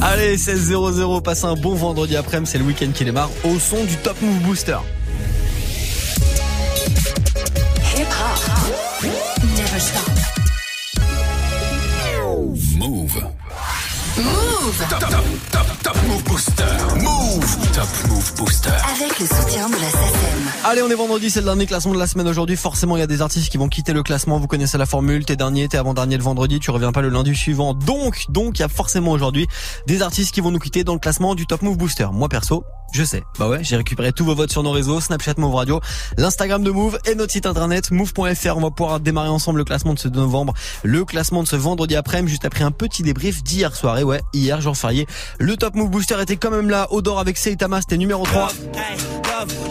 Allez, 16-0-0, passez un bon vendredi après-midi, c'est le week-end qui démarre au son du Top Move Booster. Move. Move. Top, top. Top Move Booster. Avec le soutien de la SACEM. Allez, on est vendredi, c'est le dernier classement de la semaine aujourd'hui. Forcément, il y a des artistes qui vont quitter le classement. Vous connaissez la formule. T'es dernier, t'es avant-dernier le vendredi, tu reviens pas le lundi suivant. Donc, donc, il y a forcément aujourd'hui des artistes qui vont nous quitter dans le classement du Top Move Booster. Moi, perso, je sais. Bah ouais, j'ai récupéré tous vos votes sur nos réseaux, Snapchat Move Radio, l'Instagram de Move et notre site internet move.fr. On va pouvoir démarrer ensemble le classement de ce 2 novembre, le classement de ce vendredi après-midi, juste après un petit débrief d'hier soir. Et ouais, hier, jour férié, le Top Move Booster était quand même là. Odor avec Seitama, c'était numéro 3.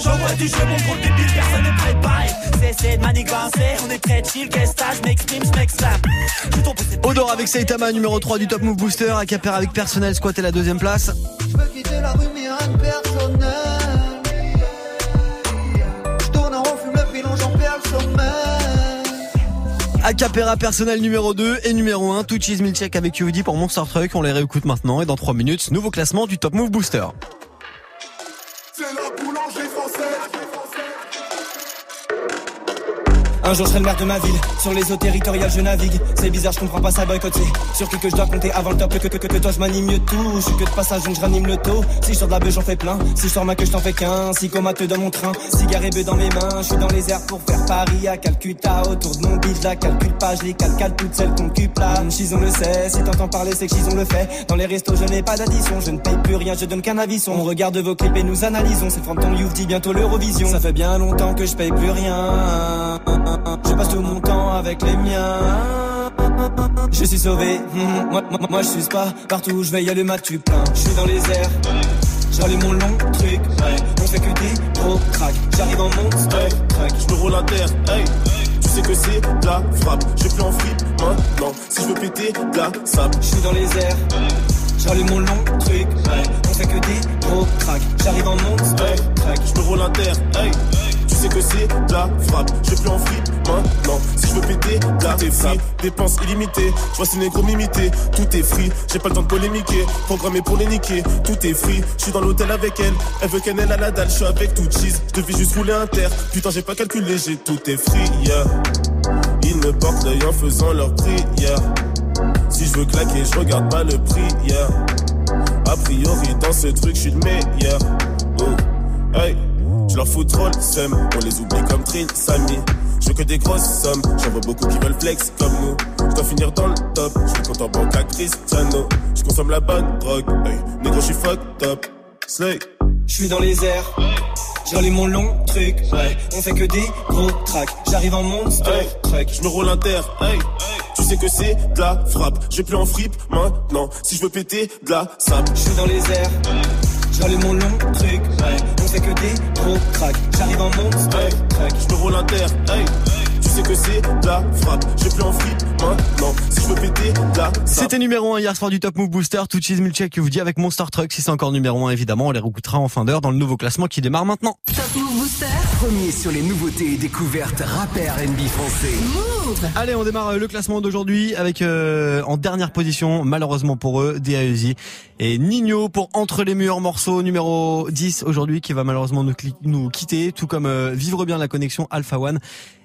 J'envoie du jeu, mon gros débile, personne n'est préparé. Cessez de manigancer, on est très chill, qu'est-ce que je m'exprime, je m'exclame. Je tombe, c'est Odor avec Seitama, numéro 3 du Top Move Booster. Acapera avec Personnel, squatté la deuxième place. Je veux quitter la rue mais rien de personnel Acapera personnel numéro 2 et numéro 1, tout cheese milkshake avec QD pour Monster Truck. On les réécoute maintenant et dans 3 minutes, nouveau classement du Top Move Booster. Un jour je serai le maire de ma ville, sur les eaux territoriales je navigue. C'est bizarre, je comprends pas ça boycott, c'est sur qui que je dois compter avant le top. Que, que, que, que toi je m'anime mieux tout, je suis que de passage donc je ranime le taux. Si je sors de la beuh j'en fais plein, si je sors ma queue je t'en fais qu'un. Si comateux dans mon train, cigare et bœuf dans mes mains. Je suis dans les airs pour faire Paris à Calcutta. Autour de mon je la calcule pas, je les calcale toutes celles qu'on cupe là. Chison le sait, si t'entends parler c'est que Chison le fait. Dans les restos je n'ai pas d'addition, je ne paye plus rien, je donne qu'un avisson. On regarde vos clips et nous analysons. C'est Phantom Youth dit bientôt l'Eurovision. Ça fait bien longtemps que je paye plus rien. Je passe tout mon temps avec les miens. Je suis sauvé, hum, moi, moi, moi je suis pas partout où je vais y aller ma tu plein. Je suis dans les airs, j'allume mon long truc. On fait que des gros crack. J'arrive en monstre truck. Je me roule à terre, hey. Tu sais que c'est de la frappe. Je plus en fripe maintenant. Si je veux péter de la sable. Je suis dans les airs, j'allume mon long truc. On fait que des gros crack. J'arrive en monstre truck. je me roule à terre, hey. Sais que c'est de la frappe. Je plus en fripe maintenant. Si je veux péter de la free. Dépenses illimitées. Je vois ces négros m'imiter. Tout est free. J'ai pas le temps de polémiquer. Programmé pour les niquer. Tout est free. Je suis dans l'hôtel avec elle. Elle veut qu'elle ait la dalle. Je suis avec tout cheese. Je devais juste rouler un terre. Putain, j'ai pas calculé. J'ai tout est free, yeah. Ils me portent l'œil en faisant leur prière. Si je veux claquer, je regarde pas le prix, yeah. A priori, dans ce truc, je suis le meilleur. Oh, hey, je leur fous trop le seum. On les oublie comme Trin, Samy. Je veux que des grosses sommes. J'en vois beaucoup qui veulent flex comme nous. Je dois finir dans le top. Je suis compte en banque à Cristiano. Je consomme la bonne drogue. Hey, négro, je suis fucked up. Slay. Je suis dans les airs, j'allume mon long truc. On fait que des gros tracks. J'arrive en monstre Hey, truck. je me roule un terre, hey. Tu sais que c'est de la frappe. Je vais plus en fripe maintenant. Si je veux péter de la sable. Je suis dans les airs, j'allume mon long truc. On fait que des gros tracks. J'arrive en monstre Hey, je me roule un terre, hey. Sais que c'est de la frappe. Je vais plus en fripe maintenant. Si je veux péter de la sable. C'était numéro 1 hier soir du Top Move Booster, tout cheese milkshake que vous dit avec Monster Truck. Si c'est encore numéro 1, évidemment, on les réécoutera en fin d'heure dans le nouveau classement qui démarre maintenant. Top Move Booster. Premier sur les nouveautés et découvertes rap et R&B français. Move. Allez, on démarre euh, le classement d'aujourd'hui avec euh, en dernière position, malheureusement pour eux, DAEZ et Nino pour Entre les murs, morceau numéro 10 aujourd'hui qui va malheureusement nous, nous quitter, tout comme euh, Vivre bien la connexion Alpha One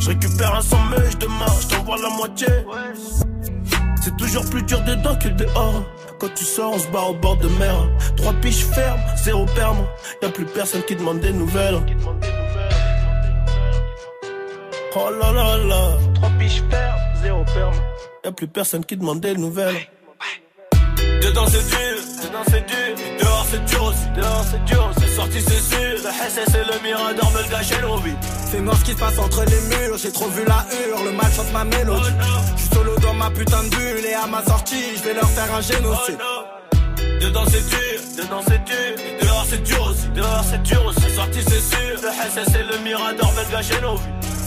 Je récupère un mèche de marche, je t'envoie la moitié. C'est toujours plus dur dedans que dehors. Quand tu sors, on se barre au bord de mer. Trois piches fermes, zéro perme. Y'a plus personne qui demande des nouvelles. Oh là là là. Trois piches fermes, zéro perme. Y'a plus personne qui demande des nouvelles. Dedans c'est dur, dedans c'est dur. Dehors c'est dur aussi, dehors c'est dur. C'est sorti c'est sûr. Le SS et le Mirador me le gâchaient l'envie. Fais moi ce qui se passe entre les murs. J'ai trop vu la hurle, le mal chante ma mélodie. Je suis solo dans ma putain de bulle et à ma sortie, je vais leur faire un génocide. Dedans c'est dur, dedans c'est dur. Dehors c'est dur aussi, dehors c'est dur aussi. Sorti c'est sûr. Le SS et le Mirador veulent gâcher nos vies.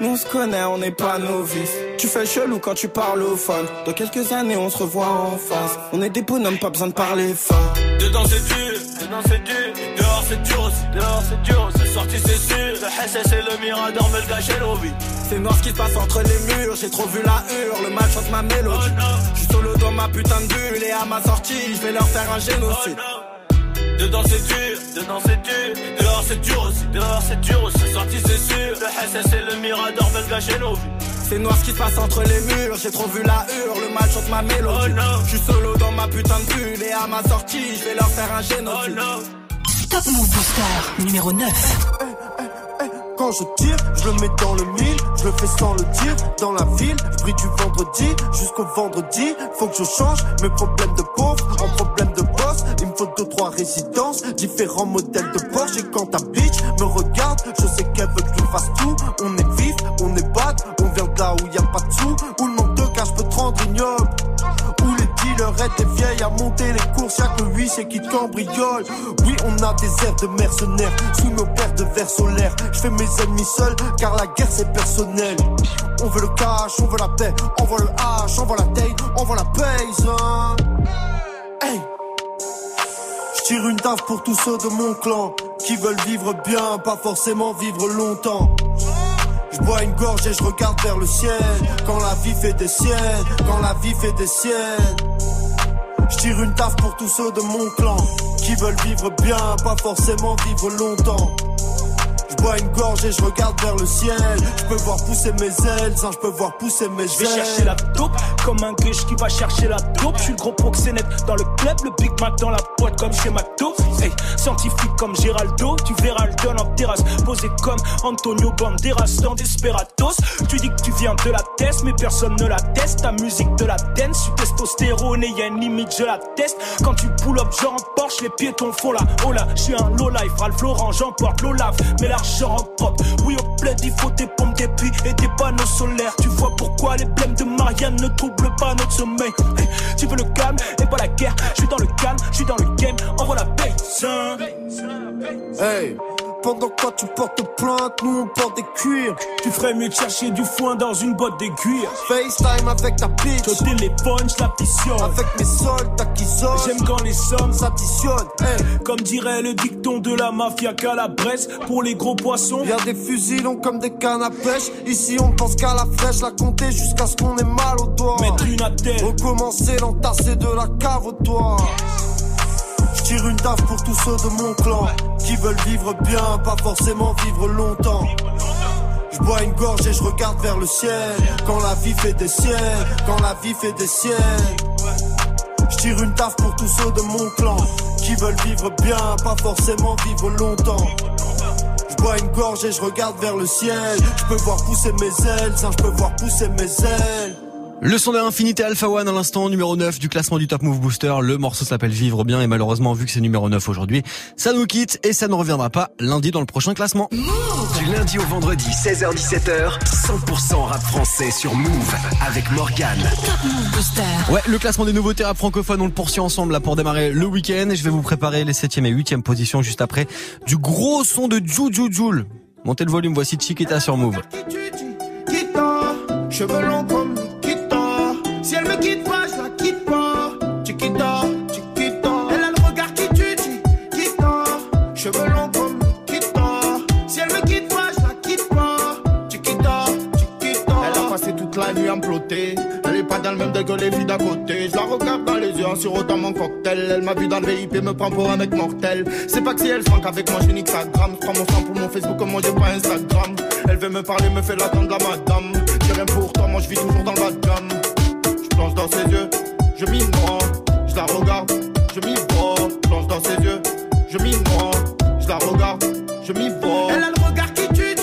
Nous on se connaît, on n'est pas novices. Tu fais le chelou quand tu parles au phone. Dans quelques années, on se revoit en face. On est des bonhommes, pas besoin de parler fort. Dedans c'est dur, dedans c'est dur. Dehors c'est dur aussi, dehors c'est dur. C'est sorti c'est sûr. Le SS et le Mirador gâcher nos vies. C'est noir ce qui se passe entre les murs, j'ai trop vu la hure, le mal chante ma mélodie. Je suis solo dans ma putain de bulle et à ma sortie, je vais leur faire un génocide. Dedans c'est dur, dedans c'est dur. Dehors c'est dur aussi, dehors c'est dur aussi. Sorti c'est sûr. Le SS et le Mirador veulent gâcher nos vies. C'est noir ce qui se passe entre les murs, j'ai trop vu la hure, le mal chante ma mélodie. Je suis solo dans ma putain de bulle et à ma sortie, je vais leur faire un génocide. Top Move Booster numéro 9. Quand je tire, je le mets dans le mille, je le fais sans le dire. Dans la ville, je brille du vendredi jusqu'au vendredi. Faut que je change mes problèmes de pauvre de boss. Il me faut deux, trois résidences, différents modèles de Porsche. Et quand ta bitch me regarde, je sais qu'elle veut que je fasse tout. On est vif, on est bad, on vient de là où y a pas de sous. Où le manque de cash peut te rendre ignoble. Où les dealers étaient vieilles à monter les courses, y'a que lui c'est qui te cambriole. Oui, on a des airs de mercenaires sous nos paires de verres solaires. Je fais mes ennemis seuls car la guerre c'est personnel. On veut le cash, on veut la paix, on veut le hache, on veut la taille, on veut la paye. Hein. Je tire une taf pour tous ceux de mon clan qui veulent vivre bien, pas forcément vivre longtemps. Je bois une gorge et je regarde vers le ciel. Quand la vie fait des siennes, quand la vie fait des siennes. Je tire une taf pour tous ceux de mon clan qui veulent vivre bien, pas forcément vivre longtemps. Je bois une gorge et je regarde vers le ciel. Je peux voir pousser mes ailes, hein, je peux voir pousser mes ailes. Je vais chercher la taupe comme un gueche qui va chercher la taupe. Je suis le gros proxénète dans le club, le Big Mac dans la boîte comme chez McDo. Hey, scientifique comme Géraldo, tu verras le don en terrasse. Posé comme Antonio Banderas dans Desperados. Tu dis que tu viens de la test, mais personne ne la teste. Ta musique de la dance, tu testostérone et y a une limite, je la teste. Quand tu pull up, genre en Porsche, les piétons font la oh là. Je suis un low life, Ralph Lauren, j'emporte l'Olaf, mais l'argent en propre. Oui, au plaid, il faut des pompes, des puits et des panneaux solaires. Tu vois pourquoi les blèmes de Marianne ne troublent pas notre sommeil. Tu veux le calme et pas la guerre. Je suis dans le calme, je suis dans le game. Envoie la paix. Hey, pendant quoi tu portes plainte, nous on porte des cuirs. Tu ferais mieux de chercher du foin dans une botte d'aiguille. FaceTime avec ta bitch. Au téléphone, je l'additionne. Avec mes soldats qui sortent. J'aime quand les sommes s'additionnent. Hey, Comme dirait le dicton de la mafia calabrese, pour les gros poissons. Y'a des fusils longs comme des cannes à pêche. Ici on pense qu'à la flèche, la compter jusqu'à ce qu'on ait mal au doigt. Mettre une à terre. Recommencer, l'entasser de la cave au. Tire une taf pour tous ceux de mon clan qui veulent vivre bien, pas forcément vivre longtemps. Je bois une gorge et je regarde vers le ciel. Quand la vie fait des siennes, quand la vie fait des siennes. Je tire une taf pour tous ceux de mon clan qui veulent vivre bien, pas forcément vivre longtemps. Je bois une gorge et je regarde vers le ciel. Je peux voir pousser mes ailes, hein, je peux voir pousser mes ailes. Le son de Infinité Alpha One à l'instant, numéro 9 du classement du Top Move Booster. Le morceau s'appelle Vivre bien et malheureusement, vu que c'est numéro 9 aujourd'hui, ça nous quitte et ça ne reviendra pas lundi dans le prochain classement. Du lundi au vendredi, 16h17h, 100% rap français sur Move avec Morgane. Top Move Booster. Ouais, le classement des nouveautés rap francophones, on le poursuit ensemble là pour démarrer le week-end et je vais vous préparer les 7e et 8e positions juste après du gros son de Juju Joule. Montez le volume, voici Chiquita sur Move. Kita, cheveux longs comme Nikita. Si elle me quitte pas, je la quitte pas. Chiquita, Chiquita. Elle a le regard qui tue, Chiquita. Cheveux longs comme Nikita. Si elle me quitte pas, je la quitte pas. Chiquita, Chiquita. Elle a passé toute la nuit à me plotter. Elle est pas dans le même deck que les filles d'à côté. Je la regarde dans les yeux en surotant mon cocktail. Elle m'a vu dans le VIP me prend pour un mec mortel. C'est pas que si elle se manque avec moi, j'ai une Instagram. Je prends mon sang pour mon Facebook, moi j'ai pas Instagram. Elle veut me parler, me fait l'attendre la madame. J'ai rien pour toi, moi je vis toujours dans le gamme. Plonge dans ses yeux, je m'y noie. Je la regarde, je m'y vois. Plonge dans ses yeux, je m'y noie. Je la regarde, je m'y vois. Elle a le regard qui tue,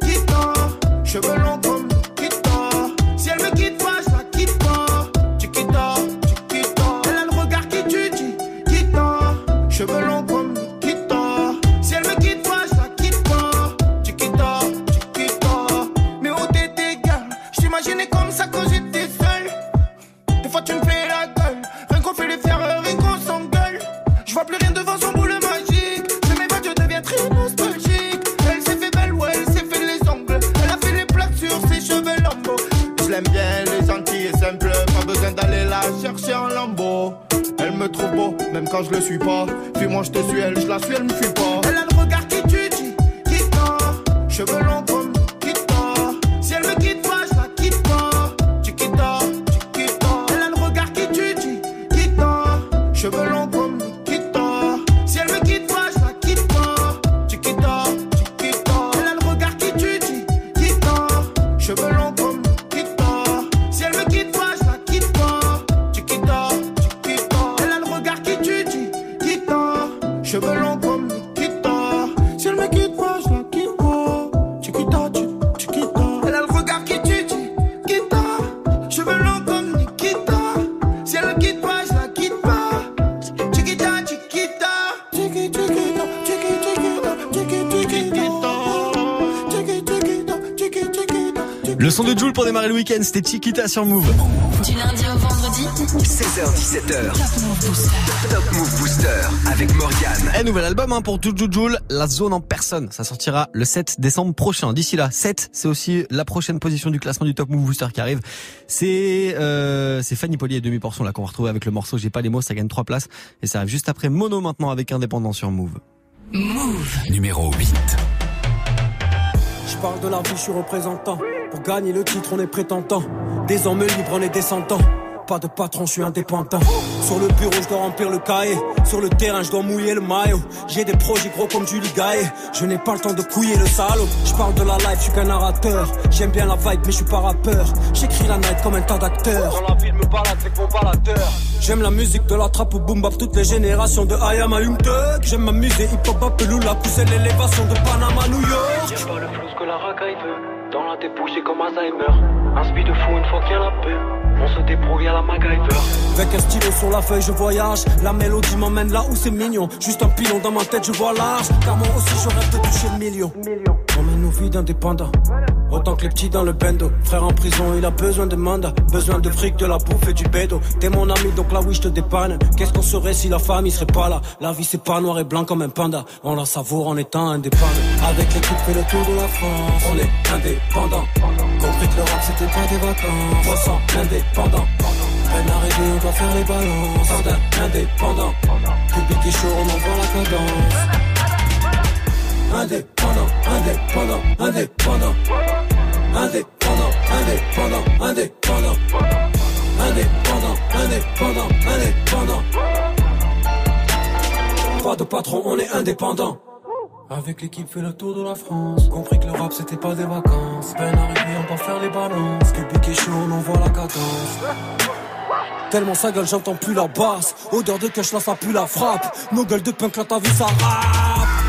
qui tord. Cheveux longs démarrer le week-end, c'était Chiquita sur Move. Du lundi au vendredi. 16h17h. Top Move Booster avec Morgane. Un nouvel album hein, pour Juju Joule, La Zone en personne. Ça sortira le 7 décembre prochain. D'ici là, 7, c'est aussi la prochaine position du classement du Top Move Booster qui arrive. C'est euh, c'est Fanny Poli et demi portion là qu'on va retrouver avec le morceau J'ai pas les mots, ça gagne 3 places et ça arrive juste après Mono maintenant avec Indépendant sur Move. Move. Numéro 8. Je parle de la vie, je suis représentant. Pour gagner le titre, on est prétentant. Des hommes libres, on est descendants. Pas de patron, je suis indépendant. Sur le bureau, je dois remplir le cahier. Sur le terrain, je dois mouiller le maillot. J'ai des projets gros comme Julie Gaillet. Je n'ai pas le temps de couiller le salaud. Je parle de la life, je suis qu'un narrateur. J'aime bien la vibe, mais je suis pas rappeur. J'écris la night comme un tas d'acteurs. Dans la ville, me balade avec mon baladeur. J'aime la musique de la trappe au boom bap, toutes les générations de I am a Thug. J'aime m'amuser, hip hop, Pelula, pousser l'élévation de Panama, New York. Y'a pas le flou que la racaille veut. Dans la débouche, comme Alzheimer. Un speed de fou une fois qu'il y a la paix. On se débrouille à la MacGyver. Avec un stylo sur la feuille, je voyage. La mélodie m'emmène là où c'est mignon. Juste un pilon dans ma tête, je vois large. Car moi aussi, je rêve de toucher le million. On mène nos vies d'indépendants. Autant que les petits dans le bendo. Frère en prison, il a besoin de mandat. Besoin de fric, de la bouffe et du bédo. T'es mon ami, donc là oui, je te dépanne. Qu'est-ce qu'on serait si la famille serait pas là? La vie, c'est pas noir et blanc comme un panda. On la savoure en étant indépendant. Avec l'équipe, fait le tour de la France. On est indépendant. Compris que le rap, c'était pas des vacances. 300 indépendant. Peine arrivée, on doit faire les balances. Indépendant. Public et chaud, on envoie la cadence. Indépendant, indépendant, indépendant. Indépendant, indépendant, indépendant. Indépendant, indépendant, indépendant. Pas de patron, on est indépendant. Avec l'équipe fait le tour de la France Compris que le rap c'était pas des vacances Peine arrivée on va faire les balances Cubic et chaud on envoie la cadence Tellement sa gueule j'entends plus la basse Odeur de cash là ça pue la frappe Nos gueules de punk là ta vie ça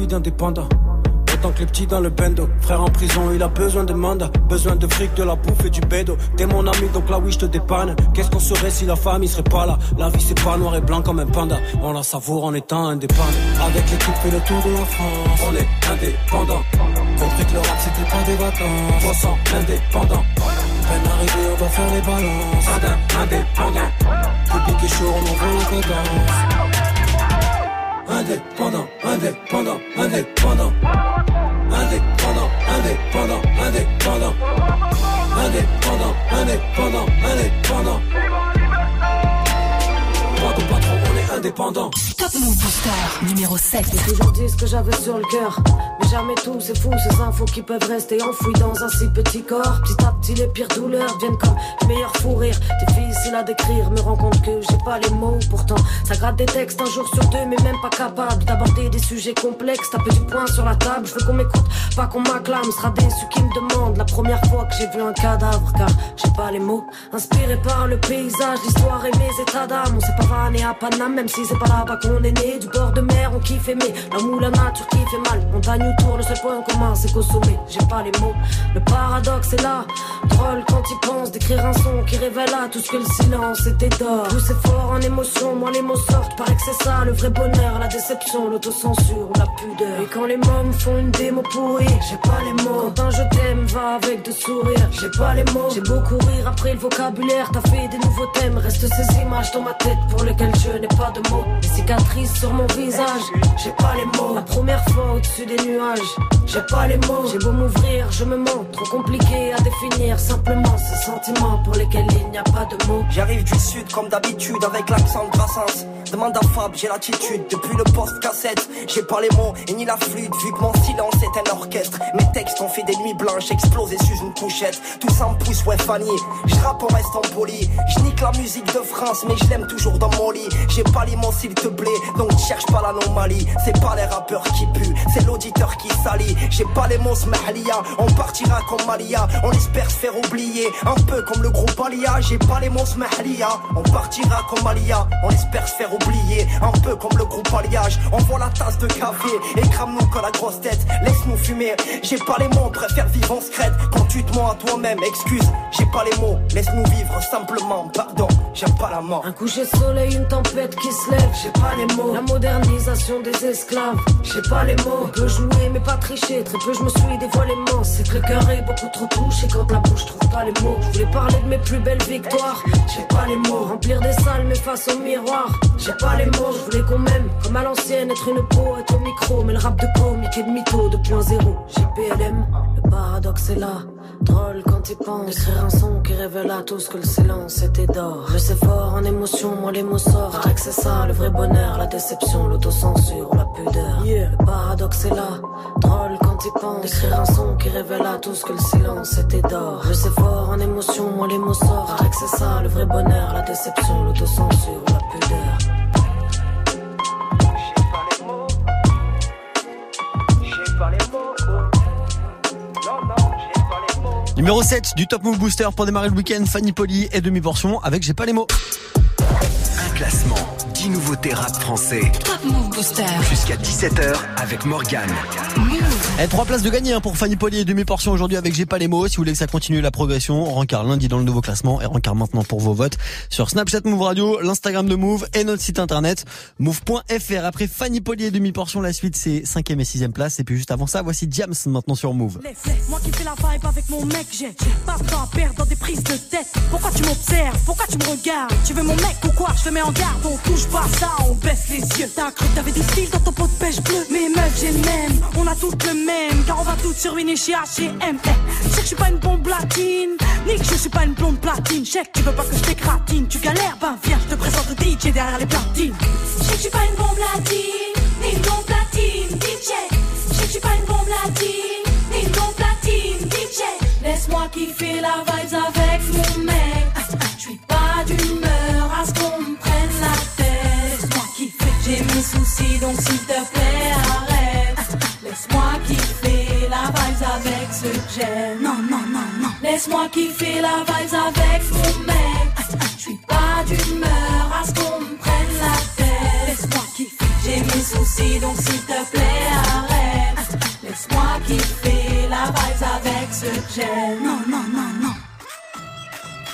On d'indépendants. Autant que les petits dans le bendo. Frère en prison, il a besoin de mandat. Besoin de fric, de la bouffe et du bédo. T'es mon ami, donc là oui, je te dépanne. Qu'est-ce qu'on serait si la famille serait pas là? La vie, c'est pas noir et blanc comme un panda. On la savoure en étant indépendant. Avec l'équipe, fait le tour de la France. On est indépendant. Compris que le rap, c'était pas des vacances. 300 indépendants. Peine arrivée, faire les balances. Indépendant, public et chaud, on en veut les cadences. Indépendant, indépendant, indépendant. Indépendant, indépendant, indépendant. Indépendant, indépendant, indépendant. Pas de patron, on est indépendant. Top Move Booster numéro 7. J'ai toujours dit ce que j'avais sur le cœur. Mais jamais tout, c'est fou, ces infos qui peuvent rester enfouies dans un si petit corps. Petit à petit, les pires douleurs viennent comme les meilleurs fous rires. À décrire, me rends compte que j'ai pas les mots. Pourtant, ça gratte des textes un jour sur deux, mais même pas capable d'aborder des sujets complexes. Taper du poing sur la table, je veux qu'on m'écoute, pas qu'on m'acclame. Sera déçu qui me demande la première fois que j'ai vu un cadavre, car j'ai pas les mots. Inspiré par le paysage, l'histoire et mes états d'âme. On s'est pas vanné à Paname, même si c'est pas là-bas qu'on est né. Du bord de mer, on kiffe aimer. L'amour, ou la nature qui fait mal. Montagne ou tour, le seul point commun, c'est qu'au sommet, j'ai pas les mots. Le paradoxe est là. Drôle quand il pense d'écrire un son qui révèle à tout ce que le silence était d'or. C'est fort en émotion, moi les mots sortent. Paraît que c'est ça le vrai bonheur, la déception, l'autocensure la pudeur. Et quand les mômes font une démo pourrie, j'ai pas les mots. Quand un je t'aime va avec de sourires, j'ai pas les mots. J'ai beau courir après le vocabulaire, t'as fait des nouveaux thèmes. Reste ces images dans ma tête pour lesquelles je n'ai pas de mots. Les cicatrices sur mon visage, j'ai pas les mots. La première fois au-dessus des nuages, j'ai pas les mots. J'ai beau m'ouvrir, je me mens. Trop compliqué à définir simplement ces sentiments pour lesquels il n'y a pas de mots. J'arrive du sud comme d'habitude avec l'accent de Brassens. Demande à Fab, j'ai l'attitude depuis le poste cassette. J'ai pas les mots et ni la flûte vu que mon silence est un orchestre. Mes textes ont fait des nuits blanches explosées sous une couchette. Tout ça me pousse, ouais Fanny. Je rappe en restant poli. Je nique la musique de France mais je l'aime toujours dans mon lit. J'ai pas les mots s'il te plaît donc cherche pas l'anomalie. C'est pas les rappeurs qui puent, c'est l'auditeur qui salit. J'ai pas les mots smahlia, on partira comme Malia. On espère se faire oublier, un peu comme le groupe Alia. J'ai pas les mots on partira comme Malia. On espère se faire oublier, un peu comme le groupe Alliage. On voit la tasse de café et crame-nous comme la grosse tête. Laisse-nous fumer, j'ai pas les mots, préfère vivre en secrète. Quand tu te mens à toi-même, excuse, j'ai pas les mots. Laisse-nous vivre simplement, pardon, j'aime pas la mort. Un coucher de soleil, une tempête qui se lève, j'ai pas les mots. La modernisation des esclaves, j'ai pas les mots. On peut jouer mais pas tricher, très peu je me suis dévoilé. C'est cœur est beaucoup trop touché quand la bouche trouve pas les mots. Je voulais parler de mes plus belles victoires, j'ai pas les mots. Remplir des salles mais face au miroir, j'ai pas les mots. Je voulais qu'on m'aime comme à l'ancienne, être une poète au micro. Mais le rap de comique et de mytho 2.0, j'ai PLM, le paradoxe est là. Drôle quand il pense D'écrire un son qui révèle à tous que le silence était d'or. Je sais fort en émotion, moi les mots sortent. Paraît que c'est ça le vrai bonheur, la déception, l'autocensure, la pudeur. Le paradoxe est là, drôle pense. D'écrire un son qui révèle à tous que le silence était d'or. Je sais fort en émotion, moi les mots sortent. Paraît que c'est ça le vrai bonheur, la déception, l'autocensure, la pudeur. J'ai pas les mots, non, non, j'ai pas les mots. Numéro 7 du Top Move Booster pour démarrer le week-end, Fanny Poli et demi-portion avec J'ai pas les mots. Un classement, 10 nouveautés rap français. Top Move Booster. Jusqu'à 17h avec Morgane. Et trois places de gagner hein, pour Fanny Poli et demi-portion aujourd'hui avec J'ai pas les mots. Si vous voulez que ça continue la progression, rencard lundi dans le nouveau classement et rencard maintenant pour vos votes sur Snapchat Move Radio, l'Instagram de Move et notre site internet move.fr. Après Fanny Poli et demi-portion, la suite c'est 5 et 6 place. Et puis juste avant ça, voici Jams maintenant sur Move. Moi qui fais la vibe avec mon mec, j'ai pas de temps à perdre dans des prises de tête. Pourquoi tu m'observes? Pourquoi tu me regardes? Tu veux mon mec ou quoi? Je te mets en garde, on touche ça, on baisse les yeux. T'as cru que t'avais du style dans ton pot de pêche bleu Mais meuf, j'ai le même, on a toutes le même, car on va toutes se ruiner chez H&M. Je sais que je suis pas une bombe latine, ni que je suis pas une blonde platine. Que tu veux pas que je t'écratine, tu galères, ben viens, je te présente le DJ derrière les platines. Je suis pas une bombe latine, ni une bombe platine, DJ. Je je suis pas une bombe latine, ni une bombe platine, DJ. Laisse-moi kiffer la vibes avec mon mec. Laisse-moi kiffer la vibes avec mon mec. Je suis pas d'humeur à ce qu'on me prenne la tête. Laisse-moi kiffer, j'ai mes soucis donc s'il te plaît arrête. Laisse-moi kiffer la vibes avec ce j'aime. Non, non, non, non.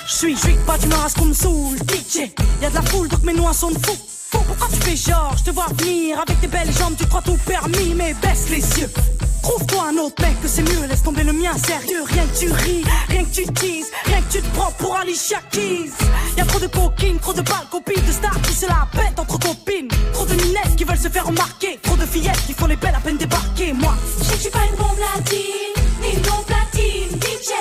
Je suis, je suis pas d'humeur à ce qu'on me saoule, DJ. Y'a de la foule donc mes noix sont fous. Pour Pourquoi tu fais genre, je te vois venir avec tes belles jambes, tu crois tout permis, mais baisse les yeux. Trouve-toi un autre mec que c'est mieux, laisse tomber le mien, sérieux. Rien que tu ris, rien que tu teases, rien que tu te prends pour Alicia Keys. Y'a trop de coquines, trop de balles, copines, de stars qui se la pètent entre copines. Trop de minettes qui veulent se faire remarquer, trop de fillettes qui font les belles à peine débarquer. Moi, Je suis pas une bombe latine, ni bombe platine, DJ.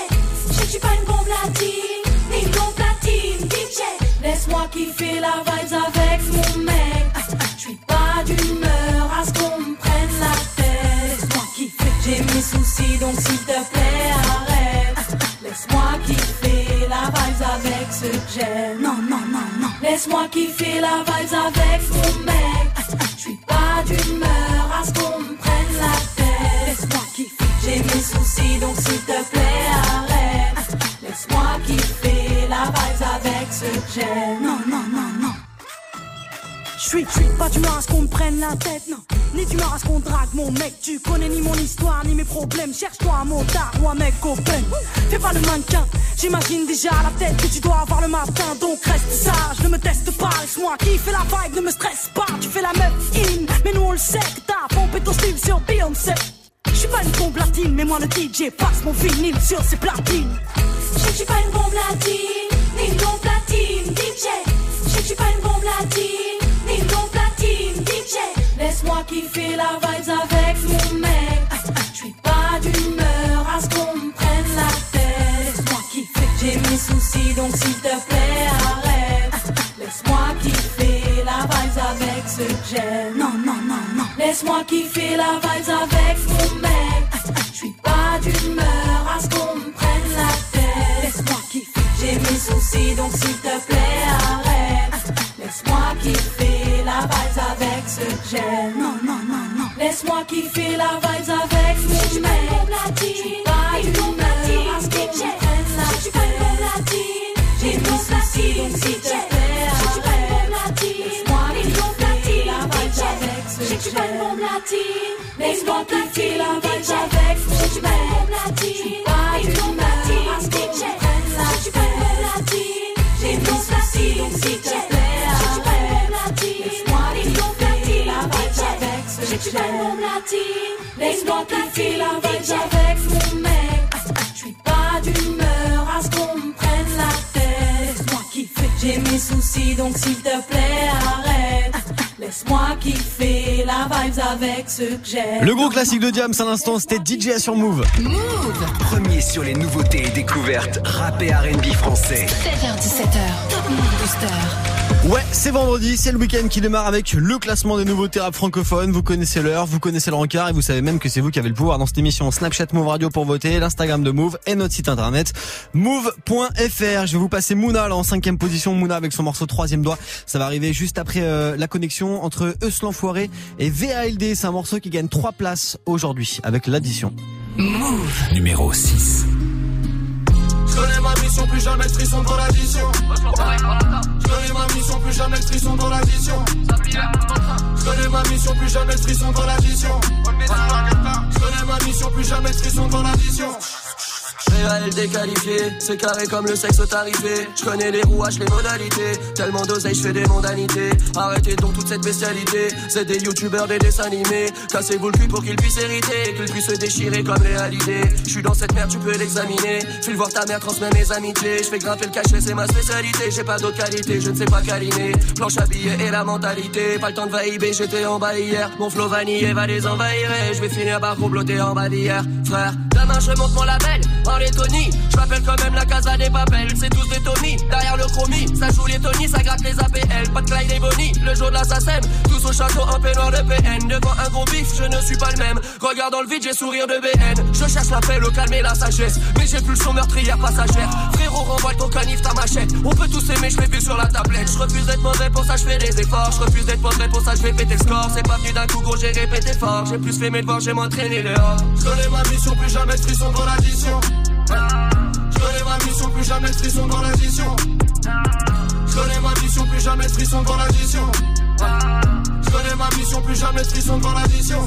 Je suis pas une bombe latine, ni bombe platine, DJ. Laisse-moi kiffer la vibes avec mon mec. Je suis pas d'humeur à ce qu'on me prenne la tête. Laisse-moi kiffer, j'ai mes soucis donc s'il te plaît arrête. Laisse-moi kiffer la vibes avec ce que j'aime. non, non, non, non. Laisse-moi kiffer la vibes avec mon mec. Je suis pas d'humeur à ce qu'on me prenne la tête. Laisse-moi kiffer. J'ai mes soucis donc s'il te plaît Non, non, non, non. Je suis, pas d'humeur à ce qu'on me prenne la tête, non. Ni d'humeur à ce qu'on drague mon mec. Tu connais ni mon histoire, ni mes problèmes. Cherche-toi un motard ou un mec open. Fais pas le mannequin. J'imagine déjà la tête que tu dois avoir le matin. Donc reste sage, ne me teste pas. Laisse-moi kiffer la vibe, ne me stresse pas. Tu fais la meuf in, mais nous on le sait que t'as pompé ton style sur Beyoncé. Je suis pas une bombe latine, mais moi le DJ passe mon vinyle sur ses platines. Je suis pas une bombe latine, DJ. Je suis pas une bombe latine, ni une bombe platine, DJ. Laisse-moi kiffer la vibes avec mon mec. Je suis pas d'humeur à ce qu'on me prenne la tête. Laisse-moi kiffer, j'ai mes soucis donc s'il te plaît arrête. Laisse-moi kiffer la vibes avec ce que. Non, non, non, non. Laisse-moi kiffer la vibes avec mon mec. Donc s'il te plaît arrête. Laisse-moi kiffer la vibes avec ce que j'aime. Non, non, non, non. Laisse-moi kiffer la vibes avec mon mec. Je suis pas d'humeur à ce qu'on me prenne la tête. J'ai mes soucis donc s'il te plaît arrête. Laisse-moi kiffer la vibes avec ce que j'aime. Laisse-moi kiffer avec ce que j'aime. Laisse-moi kiffer la vibes avec mon mec. Je suis pas d'humeur à ce qu'on me prenne la tête. Laisse-moi kiffer. J'ai mes soucis donc s'il te plaît arrête. Laisse-moi kiffer la vibes avec ce que j'aime. Le gros classique de Diams à l'instant, c'était DJ sur Move. Premier sur les nouveautés et découvertes rap et R&B français. 16h17h, Top Move Booster. Ouais, c'est vendredi, c'est le week-end qui démarre avec le classement des nouveautés rap francophones. Vous connaissez l'heure, vous connaissez le rencard et vous savez même que c'est vous qui avez le pouvoir dans cette émission Snapchat Move Radio pour voter, l'Instagram de Move et notre site internet move.fr. Je vais vous passer Mouna là en cinquième position. Mouna avec son morceau troisième doigt. Ça va arriver juste après euh, la connexion entre Eus l'enfoiré et VALD. C'est un morceau qui gagne trois places aujourd'hui avec l'addition. Move. Numéro 6. Je connais ma mission, plus jamais frisson dans l'addition. Je connais ma mission, plus jamais frisson dans l'addition. Je connais ma mission, plus jamais frisson dans l'addition. Je connais ma mission, plus jamais frisson dans l'addition. Réel déqualifié, c'est carré comme le sexe tarifé. Je connais les rouages, les modalités. Tellement d'oseille, je fais des mondanités. Arrêtez donc toute cette bestialité. C'est des youtubeurs, des dessins animés. Cassez-vous le cul pour qu'ils puissent hériter. Qu'ils puissent se déchirer comme les halidés. Je suis dans cette merde, tu peux l'examiner. File voir ta mère, transmets mes amitiés. Je fais grimper le cachet, c'est ma spécialité. J'ai pas d'autre qualité, je ne sais pas câliner. Planche à billets et la mentalité. Pas le temps de vaïber, j'étais en bas hier. Mon flow vanillé va les envahir. Je vais finir par comploter en bas d'hier. Frère, demain je monte mon label. En Lettonie, je m'appelle quand même la casa des papels. C'est tous des Tommy, derrière le chromie. Ça joue les Tony, ça gratte les APL. Pas de Clyde et Bonnie, le jour de l'assassin. Tous au château en peignoir de PN. Devant un gros bif, je ne suis pas le même. Regarde dans le vide, j'ai sourire de BN. Je cherche la paix, le calme et la sagesse. Mais j'ai plus son meurtrière passagère. Frérot, renvoie ton canif, ta machette. On peut tous aimer, je fais plus sur la tablette. Je refuse d'être mauvais pour ça, je fais des efforts. Je refuse d'être mauvais pour ça, je vais péter le score. C'est pas venu d'un coup, gros, j'ai répété fort. J'ai plus fait mes devoirs, j'ai m'entraîné dehors. Je ma mission, plus jamais de frisson dans l'addition. Je connais ma mission, plus jamais de frisson dans l'addition. Je connais ma mission, plus jamais de frisson dans l'addition. Je connais ma mission, plus jamais de frisson dans l'addition.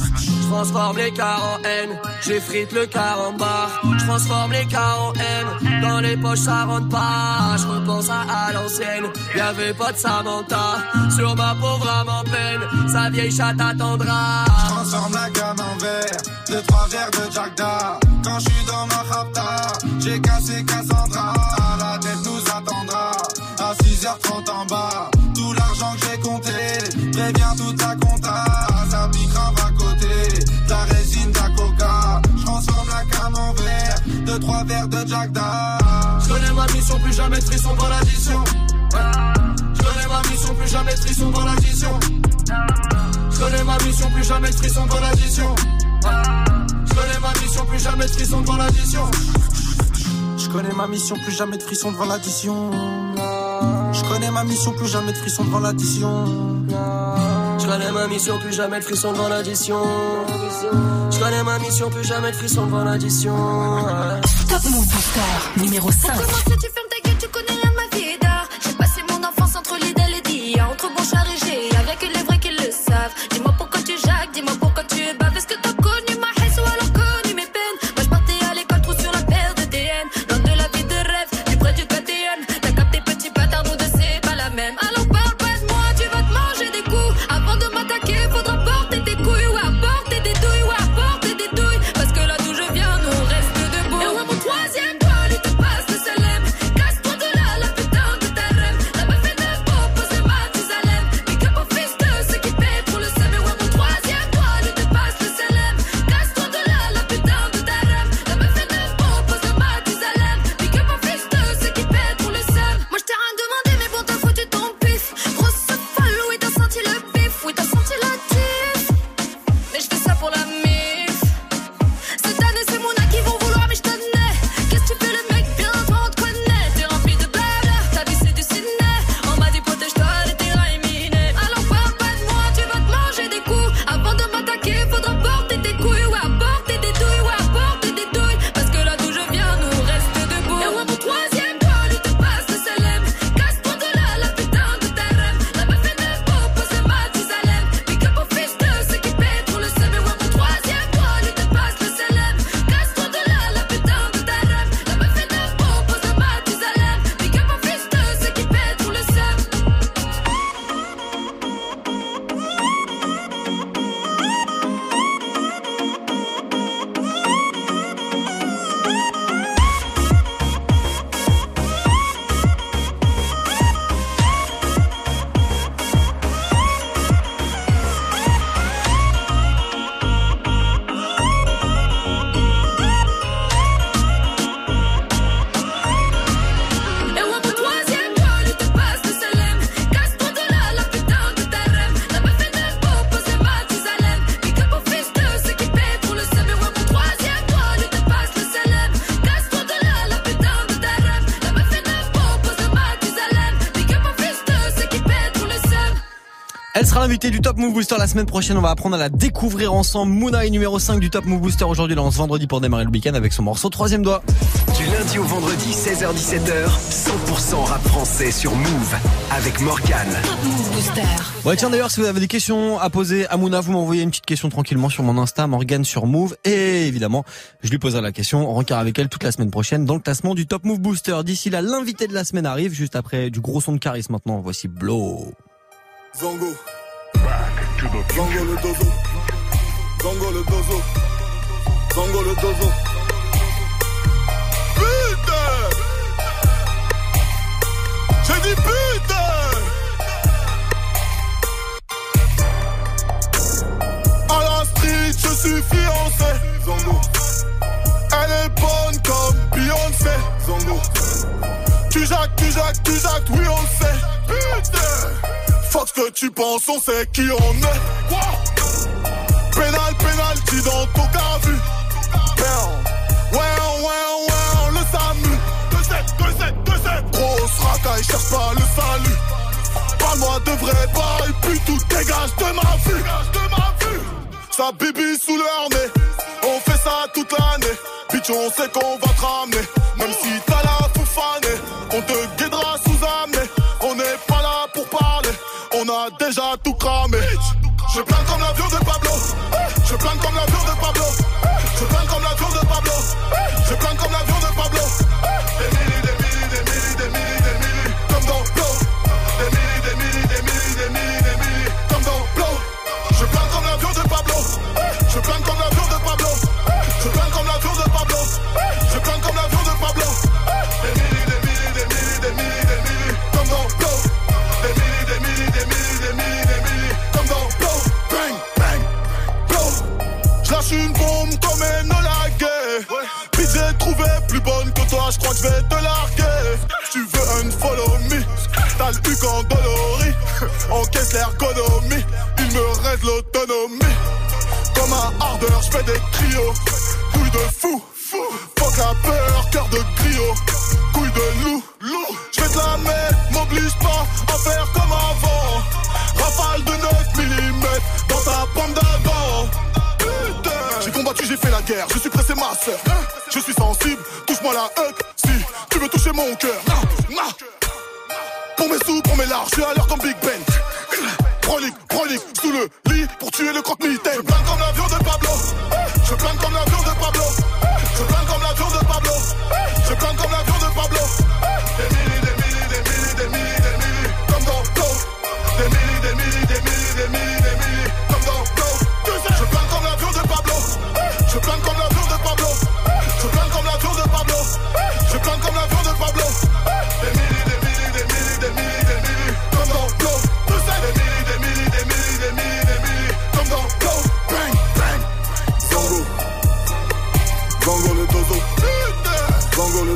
Transforme les cars en haine, j'effrite le car en bar. Je transforme les cars en haine, dans les poches ça rentre pas. Je repense à, l'ancienne, y'avait pas de Samantha. Sur ma pauvre âme en peine, sa vieille chatte attendra. Je transforme la gamme en verre, deux trois verres de Jack Da. Quand je suis dans ma rapta, j'ai cassé Cassandra. À la tête nous attendra, à 6h30 en bas. Tout l'argent que j'ai compté, préviens toute la deux trois verres de ma mission, plus jamais de frisson dans l'addition. Je connais ma mission, plus jamais de frisson dans l'addition. Je connais ma ma mission, plus jamais de frisson devant l'addition. Je connais ma mission, plus jamais de frisson devant l'addition. Je connais ma mission, plus jamais de frisson devant l'addition. Je connais ma mission, plus jamais de frisson devant l'addition. Je connais ma mission, plus jamais de frisson devant l'addition. Top Move Booster, numéro 5. Comment ça tu fermes L'invitée du Top Move Booster la semaine prochaine. On va apprendre à la découvrir ensemble. Mouna est numéro 5 du Top Move Booster aujourd'hui lance vendredi pour démarrer le week-end avec son morceau Troisième Doigt. Du lundi au vendredi, 16h-17h, 100% rap français sur Move avec Morgane. Booster. Ouais tiens d'ailleurs si vous avez des questions à poser à Mouna, vous m'envoyez une petite question tranquillement sur mon Insta Morgane sur Move et évidemment je lui poserai la question en rencard avec elle toute la semaine prochaine dans le classement du Top Move Booster. D'ici là l'invité de la semaine arrive juste après du gros son de charisme maintenant. Voici Blow. Zango. Zango le dozo. Zango le dozo. Zango le dozo. putain. J'ai dit putain. À la street, je suis fiancé. Zongo Elle est bonne comme Beyoncé. Zongo Tu jacques, tu jacques, tu jacques, oui on le sait Putain Fuck ce que tu penses, on sait qui on est. Quoi Pénal, pénalty dans ton cas vu. Ouais, ouais, ouais, le SAMU. 2-7, 2-7, 2-7 Grosse racaille, cherche pas le salut. Parle-moi de vrai bail, puis tout dégage de ma vue. De ma vue Sa bibi sous leur nez On fait ça toute l'année. Bitch, on sait qu'on va te ramener. Même si t'as tout cramé. Je plane comme l'avion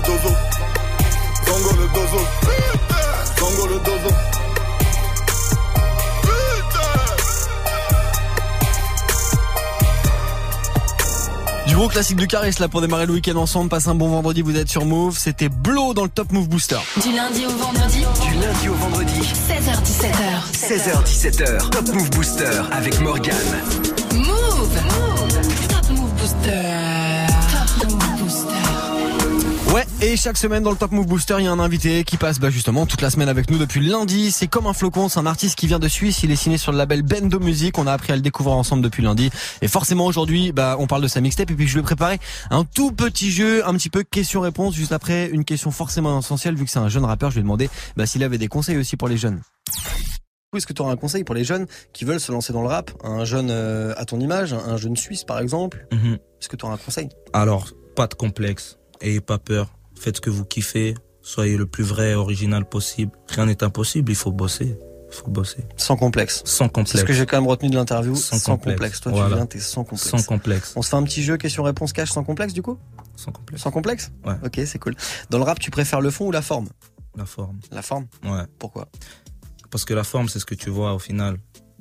dozo Zango le dozo Zango le dozo Du gros classique du Caris là pour démarrer le week-end ensemble. Passe un bon vendredi, vous êtes sur Move. C'était Blow dans le Top Move Booster. Du lundi au vendredi. Du lundi au vendredi. 16h17h. 16h17h. Top Move Booster avec Morgane. Ouais, et chaque semaine dans le Top Move Booster, il y a un invité qui passe bah, justement toute la semaine avec nous depuis lundi. C'est comme un flocon, c'est un artiste qui vient de Suisse, il est signé sur le label Bendo Music. On a appris à le découvrir ensemble depuis lundi. Et forcément aujourd'hui, bah, on parle de sa mixtape et puis je lui ai préparé un tout petit jeu, un petit peu question-réponse juste après une question forcément essentielle vu que c'est un jeune rappeur. Je lui ai demandé bah, s'il avait des conseils aussi pour les jeunes. Est-ce que tu auras un conseil pour les jeunes qui veulent se lancer dans le rap? Un jeune euh, à ton image, un jeune suisse par exemple? Mhm. Est-ce que tu auras un conseil? Alors, pas de complexe. Ayez pas peur. Faites ce que vous kiffez. Soyez le plus vrai et original possible. Rien n'est impossible. Il faut bosser. Il faut bosser. Sans complexe. Sans complexe. C'est ce que j'ai quand même retenu de l'interview. Sans Sans, complexe. complexe. Toi, Voilà. tu viens, t'es sans complexe. Sans complexe. On se fait un petit jeu question-réponse cash sans complexe du coup? Sans complexe. Sans complexe? Ouais. Ok, c'est cool. Dans le rap, tu préfères le fond ou la forme? La forme. La forme? Ouais. Pourquoi? Parce que la forme, c'est ce que tu vois au final.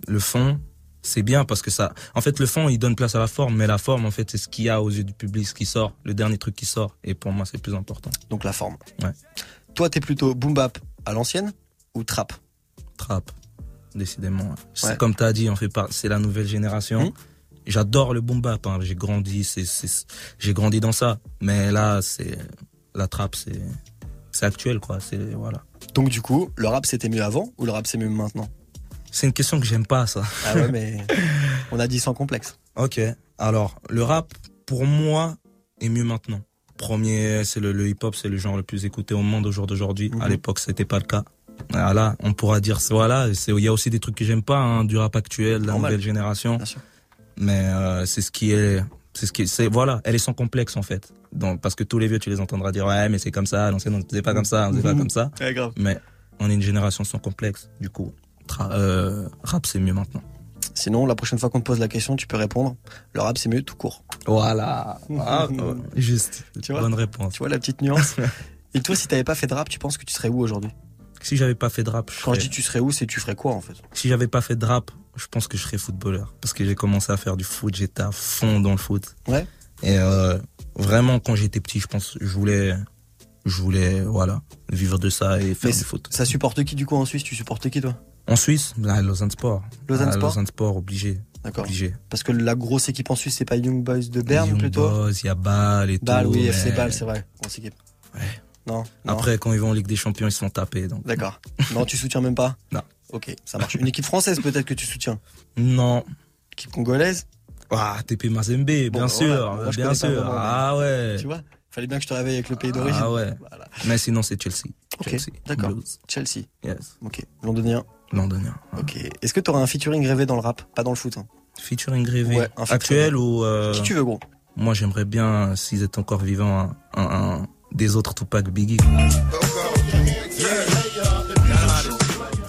Le fond, c'est bien parce que ça. En fait, le fond, il donne place à la forme, mais la forme, en fait, c'est ce qu'il y a aux yeux du public, ce qui sort, le dernier truc qui sort. Et pour moi, c'est le plus important. Donc la forme. Ouais. Toi, t'es plutôt boom bap à l'ancienne ou trap? Trap, décidément. Ouais. Comme t'as dit, on fait pas. C'est la nouvelle génération. Mhm. J'adore le boom bap. hein. J'ai grandi, c'est- j'ai grandi dans ça. Mais là, c'est la trap, c'est, c'est actuel, quoi. C'est voilà. Donc du coup, le rap c'était mieux avant ou le rap c'est mieux maintenant? C'est une question que j'aime pas, ça. Ah ouais, mais on a dit sans complexe. Ok. Alors, le rap, pour moi, est mieux maintenant. Premier, c'est le, le hip-hop, c'est le genre le plus écouté au monde au jour d'aujourd'hui. Mhm. À l'époque, c'était pas le cas. Voilà, on pourra dire, voilà, il y a aussi des trucs que j'aime pas, hein, du rap actuel, de la Normal. nouvelle génération. Bien sûr. Mais euh, c'est ce qui est C'est ce qui, c'est voilà, elle est sans complexe en fait. Donc parce que tous les vieux, tu les entendras dire ouais, mais c'est comme ça, l'ancienne on faisait pas comme ça, on faisait pas Mhm. comme ça. Ouais, grave. Mais on est une génération sans complexe. Du coup, euh, rap c'est mieux maintenant. Sinon, la prochaine fois qu'on te pose la question, tu peux répondre. Le rap, c'est mieux tout court. Voilà. Ah, juste. Tu vois Bonne réponse. Tu vois la petite nuance Et toi, si t'avais pas fait de rap, tu penses que tu serais où aujourd'hui? Si j'avais pas fait de rap, je Quand je dis tu serais où, c'est tu ferais quoi en fait? Si j'avais pas fait de rap, je pense que je serais footballeur. Parce que j'ai commencé à faire du foot, j'étais à fond dans le foot. Ouais. Et euh, vraiment, quand j'étais petit, je pense, je voulais, je voulais, voilà, vivre de ça et faire Mais du foot. Ça supporte qui du coup en Suisse? Tu supportes qui toi? En Suisse, là, Lausanne Sport. Lausanne Ah, Sport Lausanne Sport, obligé. D'accord. Obligé. Parce que la grosse équipe en Suisse, c'est pas Young Boys de Berne Young plutôt Boys, il y a Bâle et Bâle, tout. oui, mais FC Bâle, c'est vrai. Grosse équipe. Ouais. Non, non. Après, quand ils vont en Ligue des Champions, ils se font taper. Donc. D'accord. Non, tu soutiens même pas Non. Ok, ça marche. Une équipe française peut-être que tu soutiens Non. Équipe congolaise Ah, TP Mazembe, bien Bon, sûr, voilà. Moi, je bien sûr. vraiment, Ah ouais. Tu vois Fallait bien que je te réveille avec le pays d'origine. Ah ouais. Mais sinon, c'est Chelsea. Ok, Chelsea. d'accord. Chelsea. Yes. Ok. Londonien. Londonien. Ok. Est-ce que t'auras un featuring rêvé dans le rap? Pas dans le foot. hein. Featuring rêvé. Ouais, un featuring. Actuel ou. euh, Qui tu veux, gros? Moi, j'aimerais bien, s'ils étaient encore vivants, un, un- un- des autres Tupac Biggie.